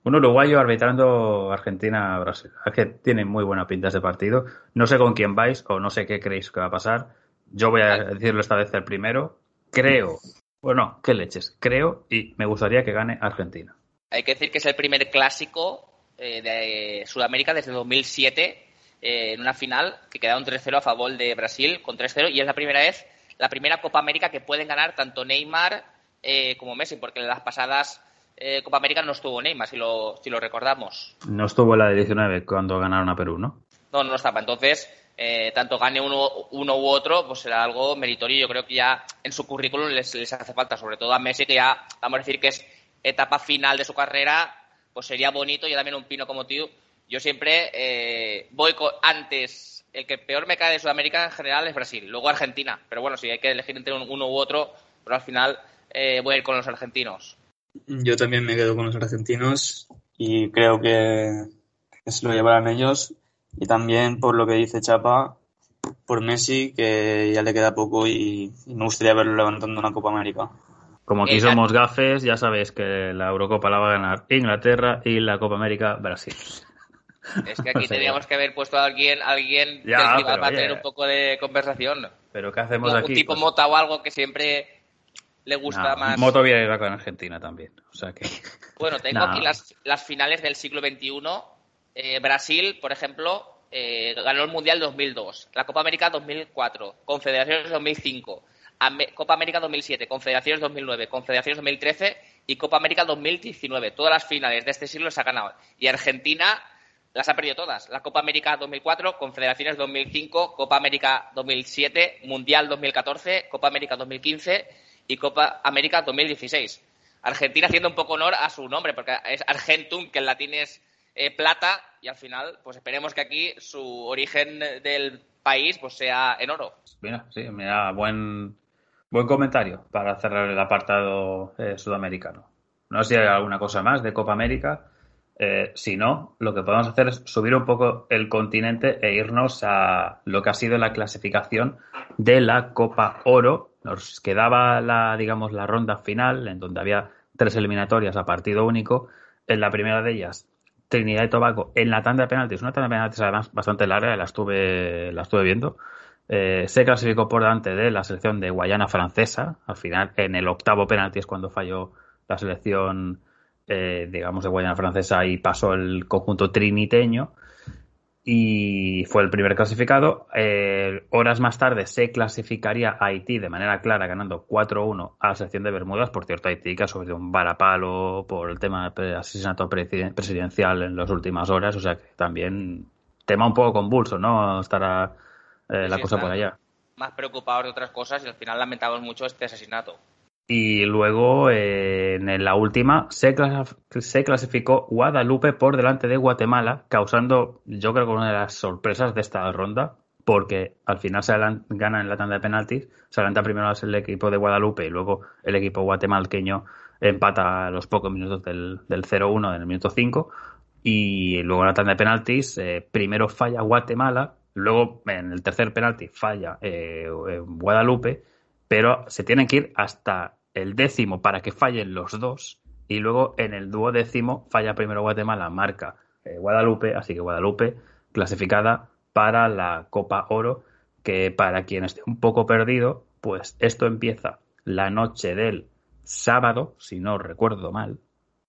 Un uruguayo arbitrando Argentina-Brasil. Es que tiene muy buena pinta ese partido. No sé con quién vais o no sé qué creéis que va a pasar. Yo voy a decirlo esta vez el primero. Creo, bueno, qué leches, creo y me gustaría que gane Argentina. Hay que decir que es el primer clásico eh, de Sudamérica desde 2007 eh, en una final que quedaron 3-0 a favor de Brasil con 3-0 y es la primera vez, la primera Copa América que pueden ganar tanto Neymar eh, como Messi, porque en las pasadas eh, Copa América no estuvo Neymar, si lo, si lo recordamos. No estuvo en la de 19 cuando ganaron a Perú, ¿no? No, no estaba. Entonces, eh, tanto gane uno, uno u otro, pues será algo meritorio. Yo creo que ya en su currículum les, les hace falta, sobre todo a Messi, que ya, vamos a decir que es etapa final de su carrera, pues sería bonito. Yo también un pino como tío. Yo siempre eh, voy con, antes, el que peor me cae de Sudamérica en general es Brasil, luego Argentina. Pero bueno, si hay que elegir entre uno u otro, pero al final eh, voy a ir con los argentinos. Yo también me quedo con los argentinos y creo que, que se lo llevarán ellos. Y también por lo que dice Chapa, por Messi, que ya le queda poco y, y me gustaría verlo levantando una Copa América. Como aquí somos gafes, ya sabéis que la Eurocopa la va a ganar Inglaterra y la Copa América Brasil. Es que aquí tendríamos que haber puesto a alguien, alguien Ya, pero para oye. tener un poco de conversación. Pero ¿qué hacemos Algún aquí? tipo Pues, mota o algo que siempre le gusta nada, más. Moto viene con Argentina también. O sea que. Bueno, tengo Nah. aquí las, las finales del siglo XXI. Eh, Brasil, por ejemplo, eh, ganó el Mundial 2002, la Copa América 2004, Confederaciones 2005, Ame- Copa América 2007, Confederaciones 2009, Confederaciones 2013 y Copa América 2019. Todas las finales de este siglo se ha ganado. Y Argentina las ha perdido todas. La Copa América 2004, Confederaciones 2005, Copa América 2007, Mundial 2014, Copa América 2015 y Copa América 2016. Argentina haciendo un poco honor a su nombre, porque es Argentum, que en latín es eh, plata, y al final, pues esperemos que aquí su origen del país pues sea en oro. Mira, sí, mira, buen, buen comentario para cerrar el apartado eh, sudamericano. No sé si hay alguna cosa más de Copa América. Eh, si no, lo que podemos hacer es subir un poco el continente e irnos a lo que ha sido la clasificación de la Copa Oro. Nos quedaba la, digamos, la ronda final, en donde había tres eliminatorias a partido único. En la primera de ellas, Trinidad y Tobago en la tanda de penaltis. Una tanda de penaltis además bastante larga, la estuve, la estuve viendo. Eh, se clasificó por delante de la selección de Guayana francesa. Al final, en el octavo penalti es cuando falló la selección, eh, digamos, de Guayana francesa y pasó el conjunto triniteño y fue el primer clasificado. Eh, horas más tarde se clasificaría Haití de manera clara, ganando 4-1 a la selección de Bermudas. Por cierto, Haití que ha sufrido un varapalo por el tema del asesinato presidencial en las últimas horas, o sea que también tema un poco convulso, ¿no? Estará eh, la cosa por allá. Más preocupados de otras cosas y al final lamentamos mucho este asesinato. Y luego, eh, en la última, se, clasificó Guadalupe por delante de Guatemala, causando, yo creo que una de las sorpresas de esta ronda, porque al final se gana en la tanda de penaltis, se adelanta primero el equipo de Guadalupe y luego el equipo guatemalqueño empata a los pocos minutos del, del 0-1 en el minuto 5. Y luego en la tanda de penaltis, eh, primero falla Guatemala, luego en el tercer penalti falla eh, Guadalupe, pero se tienen que ir hasta el décimo para que fallen los dos y luego en el duodécimo falla primero Guatemala, marca eh, Guadalupe, así que Guadalupe clasificada para la Copa Oro, que para quien esté un poco perdido, pues esto empieza la noche del sábado, si no recuerdo mal,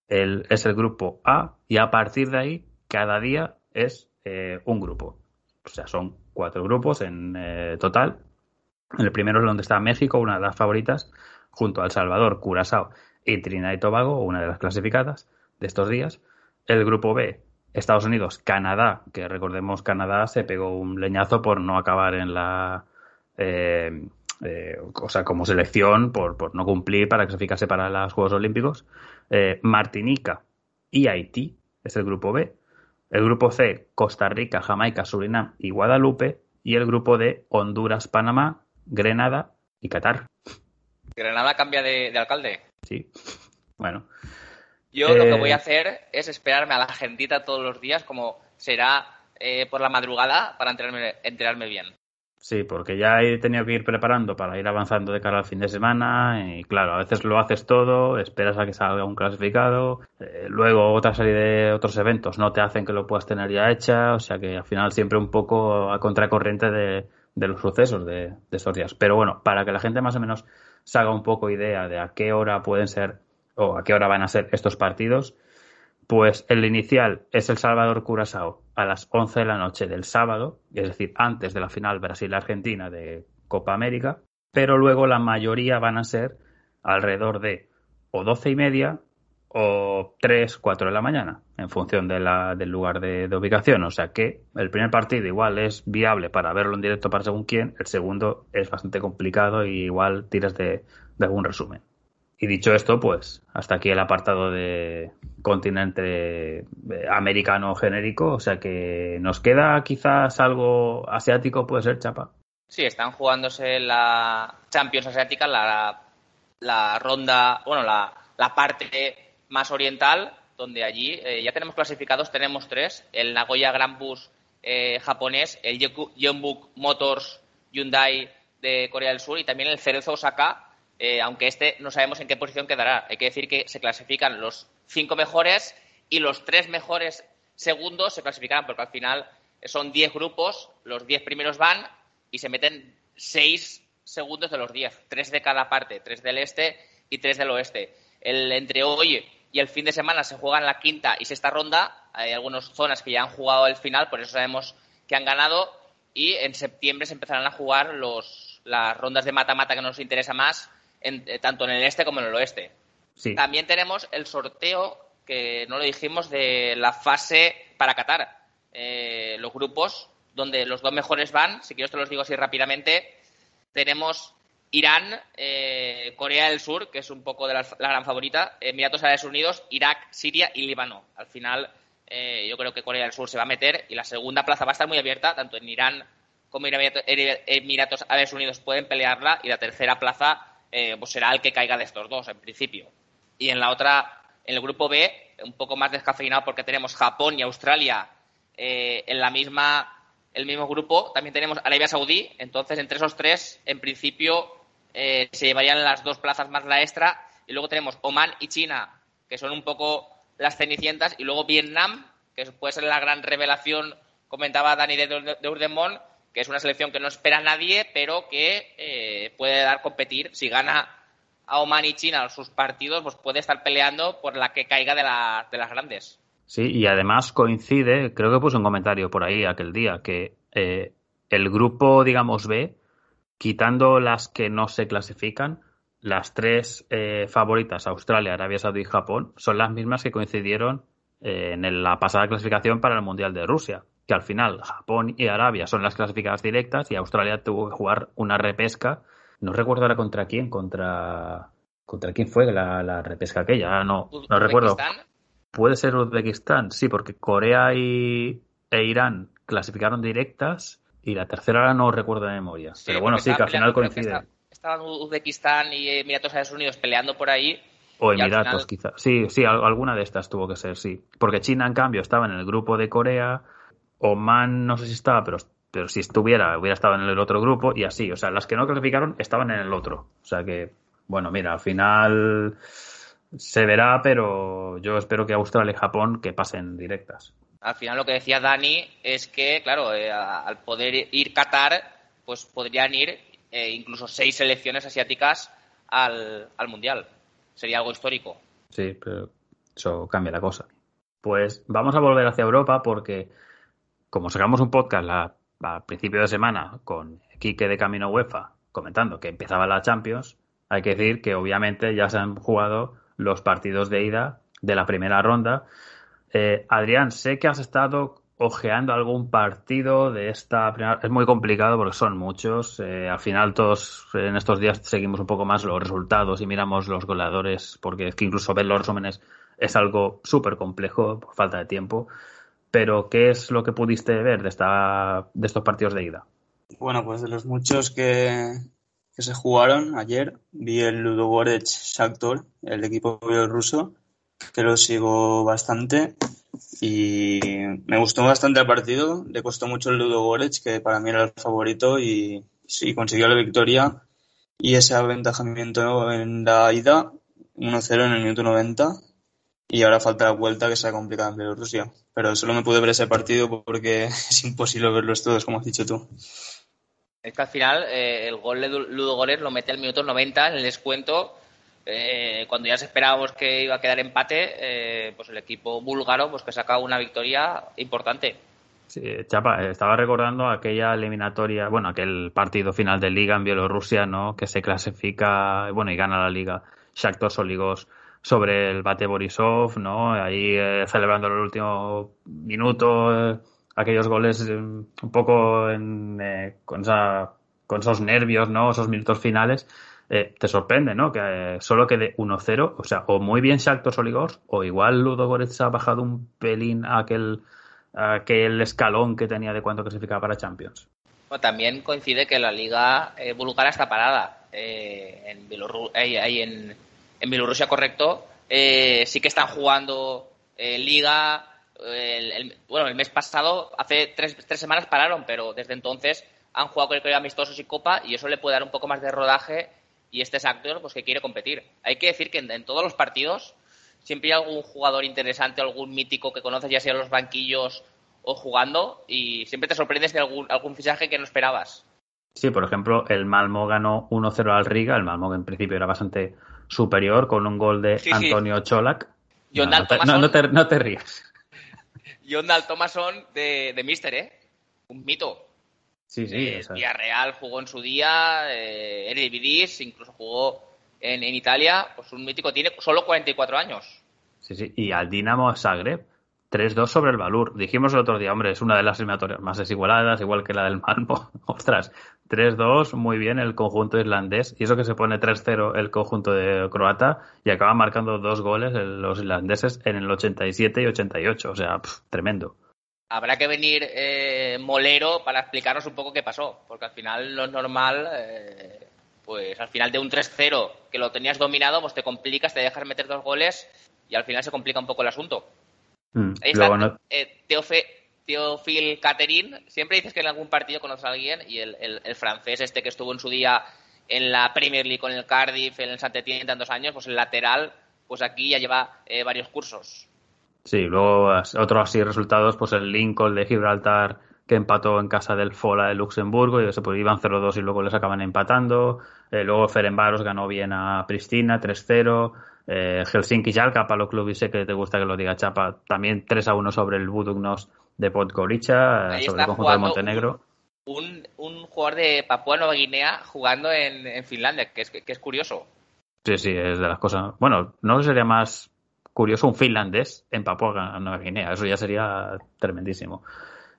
el, es el grupo A y a partir de ahí cada día es eh, un grupo. O sea, son cuatro grupos en eh, total. El primero es donde está México, una de las favoritas, junto a El Salvador, Curazao y Trinidad y Tobago, una de las clasificadas de estos días. El grupo B, Estados Unidos, Canadá, que recordemos Canadá se pegó un leñazo por no acabar en la... Eh, eh, o sea, como selección, por, por, no cumplir para clasificarse para los Juegos Olímpicos. Eh, Martinica y Haití es el grupo B. El grupo C, Costa Rica, Jamaica, Surinam y Guadalupe. Y el grupo D, Honduras, Panamá, Grenada y Qatar. Granada cambia de, alcalde. Sí. Bueno. Yo lo que voy a eh, hacer es esperarme a la gentita todos los días, como será eh, por la madrugada, para enterarme, enterarme bien. Sí, porque ya he tenido que ir preparando para ir avanzando de cara al fin de semana y claro, a veces lo haces todo, esperas a que salga un clasificado, eh, luego otra serie de otros eventos no te hacen que lo puedas tener ya hecha, o sea que al final siempre un poco a contracorriente de, los sucesos de, de estos días. Pero bueno, para que la gente más o menos se haga un poco idea de a qué hora pueden ser o a qué hora van a ser estos partidos, pues el inicial es el Salvador Curazao a las 11 de la noche del sábado, es decir, antes de la final Brasil-Argentina de Copa América, pero luego la mayoría van a ser alrededor de o 12 y media o 3, 4 de la mañana, en función de la, del lugar de, ubicación. O sea que el primer partido igual es viable para verlo en directo para según quién, el segundo es bastante complicado y igual tiras de, algún resumen. Y dicho esto, pues hasta aquí el apartado de continente americano genérico. O sea que nos queda quizás algo asiático, puede ser, Chapa. Sí, están jugándose la Champions Asiática, la, la ronda, bueno, la, la parte más oriental, donde allí eh, ya tenemos clasificados, tenemos tres, el Nagoya Grand Bus eh, japonés, el Yeonbuk Motors Hyundai de Corea del Sur y también el Cerezo Osaka, eh, aunque este no sabemos en qué posición quedará. Hay que decir que se clasifican los cinco mejores y los tres mejores segundos se clasificarán porque al final son diez grupos, los diez primeros van y se meten seis segundos de los diez, tres de cada parte, tres del este y tres del oeste. El entre hoy y el fin de semana se juega en la quinta y sexta ronda. Hay algunas zonas que ya han jugado el final, por eso sabemos que han ganado. Y en septiembre se empezarán a jugar los, las rondas de mata-mata que nos interesa más, eh, tanto en el este como en el oeste. También tenemos el sorteo, que no lo dijimos, de la fase para Qatar. Eh, los grupos, donde los dos mejores van, si quiero te los digo así rápidamente, tenemos Irán, eh, Corea del Sur, que es un poco de la, gran favorita, Emiratos Árabes Unidos, Irak, Siria y Líbano. Al final, eh, yo creo que Corea del Sur se va a meter y la segunda plaza va a estar muy abierta, tanto en Irán como en Emiratos, Árabes Unidos pueden pelearla y la tercera plaza eh, pues será el que caiga de estos dos, en principio. Y en la otra, en el grupo B, un poco más descafeinado porque tenemos Japón y Australia en la misma el mismo grupo. También tenemos Arabia Saudí. Entonces, entre esos tres, en principio, eh, se llevarían las dos plazas más la extra. Y luego tenemos Oman y China, que son un poco las cenicientas. Y luego Vietnam, que puede ser la gran revelación, comentaba Dani de, de Urdemont, que es una selección que no espera a nadie, pero que eh, puede dar competir. Si gana a Oman y China sus partidos, pues puede estar peleando por la que caiga de, la, de las grandes. Sí, y además coincide, creo que puse un comentario por ahí aquel día, que eh, el grupo, digamos, B, quitando las que no se clasifican, las tres eh, favoritas, Australia, Arabia Saudí y Japón, son las mismas que coincidieron eh, en la pasada clasificación para el Mundial de Rusia que al final Japón y Arabia son las clasificadas directas y Australia tuvo que jugar una repesca. No recuerdo ahora contra quién, contra contra quién fue la, repesca aquella, no, no recuerdo. Puede ser Uzbekistán, sí, porque Corea y, e Irán clasificaron directas y la tercera ahora no recuerdo de memoria. Pero bueno, sí, que al final coincide. Estaban Uzbekistán y Emiratos Estados Unidos peleando por ahí. O Emiratos, quizás. Sí, sí, alguna de estas tuvo que ser, sí. Porque China, en cambio, estaba en el grupo de Corea, Oman no sé si estaba, pero, pero si estuviera, hubiera estado en el otro grupo y así. O sea, las que no clasificaron estaban en el otro. O sea que, bueno, mira, al final se verá, pero yo espero que Australia y Japón que pasen directas. Al final lo que decía Dani es que, claro, eh, al poder ir Qatar, pues podrían ir eh, incluso seis selecciones asiáticas al, al Mundial. Sería algo histórico. Sí, pero eso cambia la cosa. Pues vamos a volver hacia Europa porque como sacamos un podcast la, a principio de semana con Quique de Camino UEFA comentando que empezaba la Champions, hay que decir que obviamente ya se han jugado los partidos de ida de la primera ronda. Eh, Adrián, sé que has estado ojeando algún partido de esta primera. Es muy complicado porque son muchos. Eh, al final, todos en estos días seguimos un poco más los resultados y miramos los goleadores, porque es que incluso ver los resúmenes es algo súper complejo por falta de tiempo. Pero, ¿qué es lo que pudiste ver de, esta, de estos partidos de ida? Bueno, pues de los muchos que, que se jugaron ayer, vi el Ludogorets Shakhtar, el equipo bielorruso, que lo sigo bastante y me gustó bastante el partido. Le costó mucho el Ludogorets, que para mí era el favorito, y sí, consiguió la victoria y ese aventajamiento en la ida, 1-0 en el minuto 90 y ahora falta la vuelta que será complicada en Bielorrusia. Pero solo me pude ver ese partido porque es imposible verlos todos, como has dicho tú. Es que al final eh, el gol de Ludo lo mete al minuto 90 en el descuento. Eh, cuando ya se esperábamos que iba a quedar empate, eh, pues el equipo búlgaro pues que saca una victoria importante. Sí, Chapa, estaba recordando aquella eliminatoria, bueno, aquel partido final de liga en Bielorrusia, ¿no? Que se clasifica, bueno, y gana la liga Shakhtar Soligos sobre el bate Borisov, ¿no? Ahí eh, celebrando el último minuto, eh, aquellos goles un poco con, con esos nervios, ¿no? Esos minutos finales. Te sorprende, ¿no? Que solo quede 1-0, o sea, o muy bien Shakhtar Soligors, o igual Ludo Goretz ha bajado un pelín a aquel, aquel escalón que tenía de cuánto clasificaba para Champions. También coincide que la liga búlgara está parada en Bielorrusia, ahí en en Bielorrusia, correcto, eh, sí que están jugando eh, Liga. El, bueno, el mes pasado, hace tres, tres, semanas pararon, pero desde entonces han jugado con el amistosos y Copa y eso le puede dar un poco más de rodaje y este es actor pues, que quiere competir. Hay que decir que en, todos los partidos siempre hay algún jugador interesante, algún mítico que conoces ya sea en los banquillos o jugando y siempre te sorprendes de algún, algún fichaje que no esperabas. Sí, por ejemplo, el Malmo ganó 1-0 al Riga, el Malmo en principio era bastante superior con un gol de Antonio Cholak. No, no, te, no, te, rías. John Dal Thomason de, de Mister, ¿eh? Un mito. Sí, sí. Eh, Villarreal jugó en su día, eh, Eredivisie, incluso jugó en, en, Italia. Pues un mítico, tiene solo 44 años. Sí, sí. Y al Dinamo Zagreb, 3-2 sobre el Valur. Dijimos el otro día, hombre, es una de las eliminatorias más desigualadas, igual que la del Malmo. Ostras, 3-2, muy bien el conjunto irlandés. Y eso que se pone 3-0 el conjunto de croata y acaba marcando dos goles los irlandeses en el 87 y 88. O sea, tremendo. Habrá que venir eh, Molero para explicarnos un poco qué pasó, porque al final lo normal, eh, pues al final de un 3-0 que lo tenías dominado, pues te complicas, te dejas meter dos goles y al final se complica un poco el asunto. Mm, Ahí está, eh, Teofil Caterin. Siempre dices que en algún partido conoces a alguien y el, el, francés este que estuvo en su día en la Premier League con el Cardiff, en el Saint-Étienne tantos años, pues el lateral, pues aquí ya lleva eh, varios cursos. Sí, luego otros así resultados, pues el Lincoln de Gibraltar que empató en casa del Fola de Luxemburgo y eso, pues iban 0-2 y luego les acaban empatando. Eh, luego Ferenbaros ganó bien a Pristina 3-0. Eh, Helsinki Jalka, Palo Club y sé que te gusta que lo diga Chapa, también 3-1 sobre el Budugnos de Podgorica, eh, sobre el conjunto de Montenegro. Un, un jugador de Papúa Nueva Guinea jugando en, en Finlandia, que es, que es curioso. Sí, sí, es de las cosas. Bueno, no sería más curioso un finlandés en Papua Nueva Guinea. Eso ya sería tremendísimo.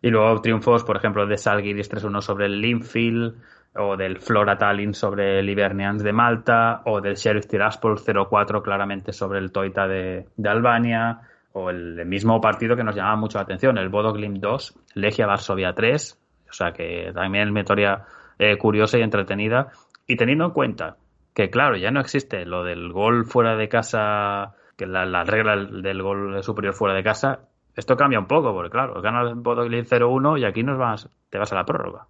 Y luego triunfos, por ejemplo, de Salgiris 3-1 sobre el Linfield, o del Flora Tallinn sobre el Hibernians de Malta, o del Sheriff Tiraspol 0-4 claramente sobre el Toita de, de Albania, o el mismo partido que nos llamaba mucho la atención, el Bodo Glimt 2, Legia Varsovia 3. O sea que también historia eh, curiosa y entretenida. Y teniendo en cuenta que claro, ya no existe lo del gol fuera de casa, que la, la regla del gol superior fuera de casa, esto cambia un poco, porque claro, gana el Bodo Glimt 0-1 y aquí nos vas, te vas a la prórroga.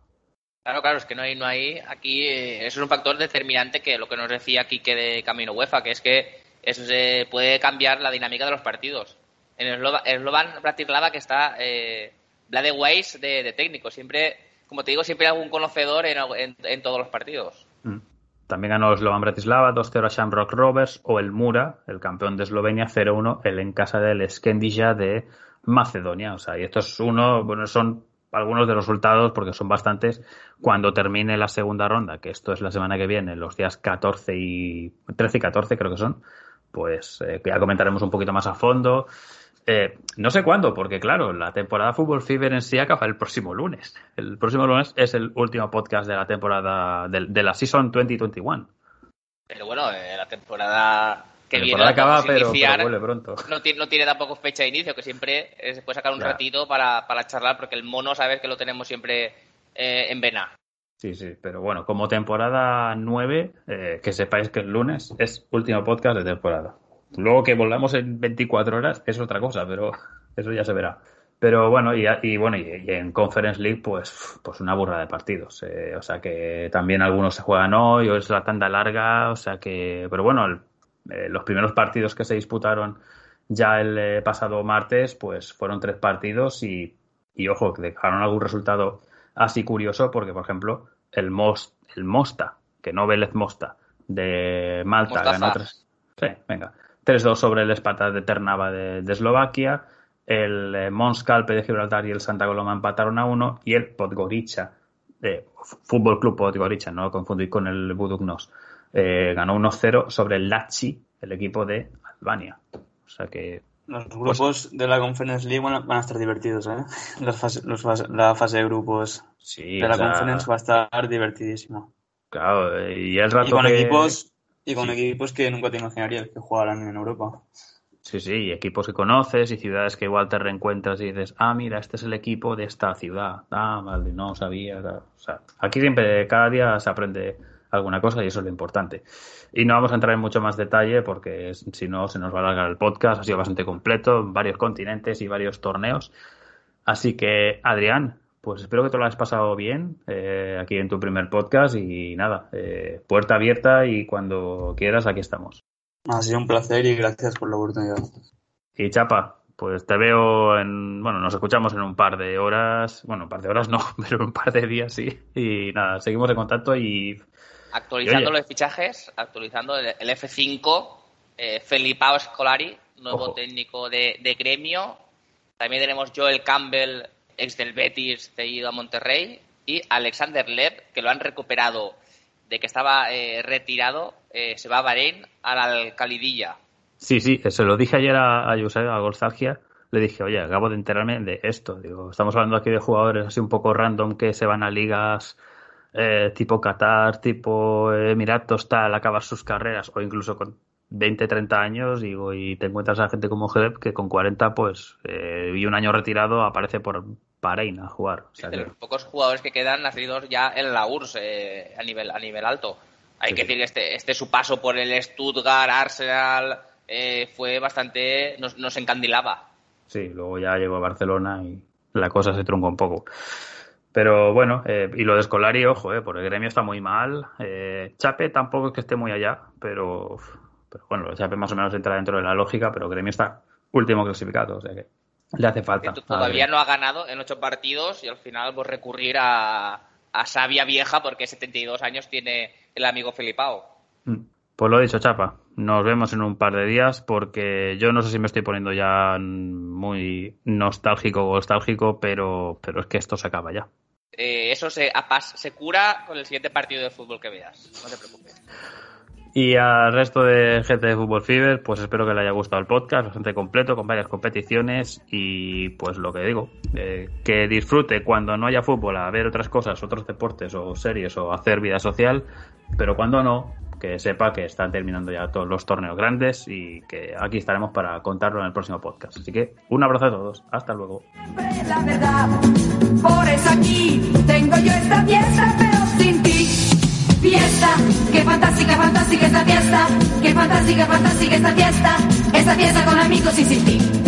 Claro, claro, es que no hay, no hay, aquí eh, eso es un factor determinante que lo que nos decía Quique de Camino UEFA, que es que eso se puede cambiar la dinámica de los partidos. En Slovan Bratislava que está eh, Blade Weiss de, de técnico, siempre, como te digo, siempre hay algún conocedor en, en- en todos los partidos. Mm. También ganó Slovan Bratislava 2-0 a Shamrock Rovers o el Mura, el campeón de Eslovenia 0-1, el en casa del Skendija de Macedonia. O sea, y esto es uno, bueno, son algunos de los resultados porque son bastantes cuando termine la segunda ronda, que esto es la semana que viene, los días 14 y 13 y 14 creo que son, pues eh, ya comentaremos un poquito más a fondo. Eh, no sé cuándo, porque claro, la temporada Fútbol Fever en sí acaba el próximo lunes. El próximo lunes es el último podcast de la temporada, de, de la Season 2021. Pero bueno, eh, la temporada que La viene temporada la podemos acaba, pero, iniciar. pero vuelve pronto. no, tiene, no tiene tampoco fecha de inicio, que siempre eh, se puede sacar un ratito para, para charlar, porque el mono, sabes que lo tenemos siempre eh, en vena. Sí, sí, pero bueno, como temporada 9, eh, que sepáis que el lunes es último podcast de temporada. Luego que volvamos en 24 horas es otra cosa, pero eso ya se verá. Pero bueno, y, y bueno, y, y en Conference League, pues, pues una burra de partidos. eh, o sea que también algunos se juegan hoy, hoy es la tanda larga, o sea que, pero bueno, el- eh, los primeros partidos que se disputaron ya el eh, pasado martes, pues fueron tres partidos y, y ojo, que dejaron algún resultado así curioso, porque por ejemplo, el, Mos, el Mosta, que no Vélez Mosta, de Malta, Mostaza. ganó tres. Sí, venga. 3-2 sobre el Spartak de Ternava de, de Eslovaquia. El eh, Mons Calpe de Gibraltar y el Santa Coloma empataron a uno. Y el Podgorica, eh, Fútbol Club Podgorica, no lo confundí con el Buduknos, eh, ganó 1-0 sobre el Lachi, el equipo de Albania. O sea que Los grupos de la Conference League van a, van a estar divertidos, ¿eh? Las fase- los fase- la fase de grupos sí, de o la sea, Conference va a estar divertidísima. claro, eh, y el rato Y con que- equipos y con Sí. equipos que nunca te imaginarías que jugaran en Europa. Sí, sí, y equipos que conoces y ciudades que igual te reencuentras y dices, ah, mira, este es el equipo de esta ciudad. Ah, vale, no sabía. O sea, aquí siempre, cada día se aprende alguna cosa y eso es lo importante. Y no vamos a entrar en mucho más detalle porque si no se nos va a alargar el podcast. Ha sido bastante completo, varios continentes y varios torneos. Así que, Adrián, pues espero que te lo hayas pasado bien eh, aquí en tu primer podcast y nada, eh, puerta abierta y cuando quieras aquí estamos. Ha sido un placer y gracias por la oportunidad. Y Chapa, pues te veo en. Bueno, nos escuchamos en un par de horas. Bueno, un par de horas no, pero en un par de días sí. Y nada, seguimos en contacto y. Actualizando Y los fichajes, actualizando el, el F5, eh, Felipao Scolari, nuevo Ojo. técnico de, de gremio. También tenemos Joel Campbell, ex del Betis, cedido a Monterrey. Y Alexander Lev, que lo han recuperado de que estaba eh, retirado, eh, se va a Bahrein a la Alcalidilla. Sí, sí, se lo dije ayer a, a a Golzargia. Le dije, oye, acabo de enterarme de esto. Digo, estamos hablando aquí de jugadores así un poco random que se van a ligas eh, tipo Qatar, tipo Emiratos, tal, acabar sus carreras, o incluso con 20, 30 años, digo, y te encuentras a gente como Geleb que con 40, pues, y un año retirado aparece por Bahrein a jugar. O sea de que- los pocos jugadores que quedan nacidos ya en la URSS eh, a nivel a nivel alto. Hay Sí, que decir que este, este su paso por el Stuttgart, Arsenal, eh, fue bastante. Nos, nos encandilaba. Sí, luego ya llegó a Barcelona y la cosa se trunca un poco. Pero bueno, eh, y lo de Scolari, ojo, eh, porque el gremio está muy mal. Chape tampoco es que esté muy allá, pero, pero bueno, Chape más o menos entra dentro de la lógica, pero el gremio está último clasificado, o sea que le hace falta. Que todavía no ha ganado en ocho partidos y al final pues recurrir a, a sabia vieja porque 72 años tiene el amigo Felipao. Mm. Pues lo he dicho, Chapa. Nos vemos en un par de días porque yo no sé si me estoy poniendo ya muy nostálgico o nostálgico, pero, pero es que esto se acaba ya. Eh, eso se, se cura con el siguiente partido de fútbol que veas. No te preocupes. Y al resto de gente de Fútbol Fever, pues espero que le haya gustado el podcast, bastante completo, con varias competiciones y pues lo que digo, eh, que disfrute cuando no haya fútbol a ver otras cosas, otros deportes o series o hacer vida social, pero cuando no, que sepa que están terminando ya todos los torneos grandes y que aquí estaremos para contarlo en el próximo podcast. Así que un abrazo a todos, hasta luego. La verdad, por eso aquí tengo yo esta. Fiesta, qué fantástica, fantástica esta fiesta, qué fantástica, fantástica esta fiesta, esta fiesta con amigos y sin ti.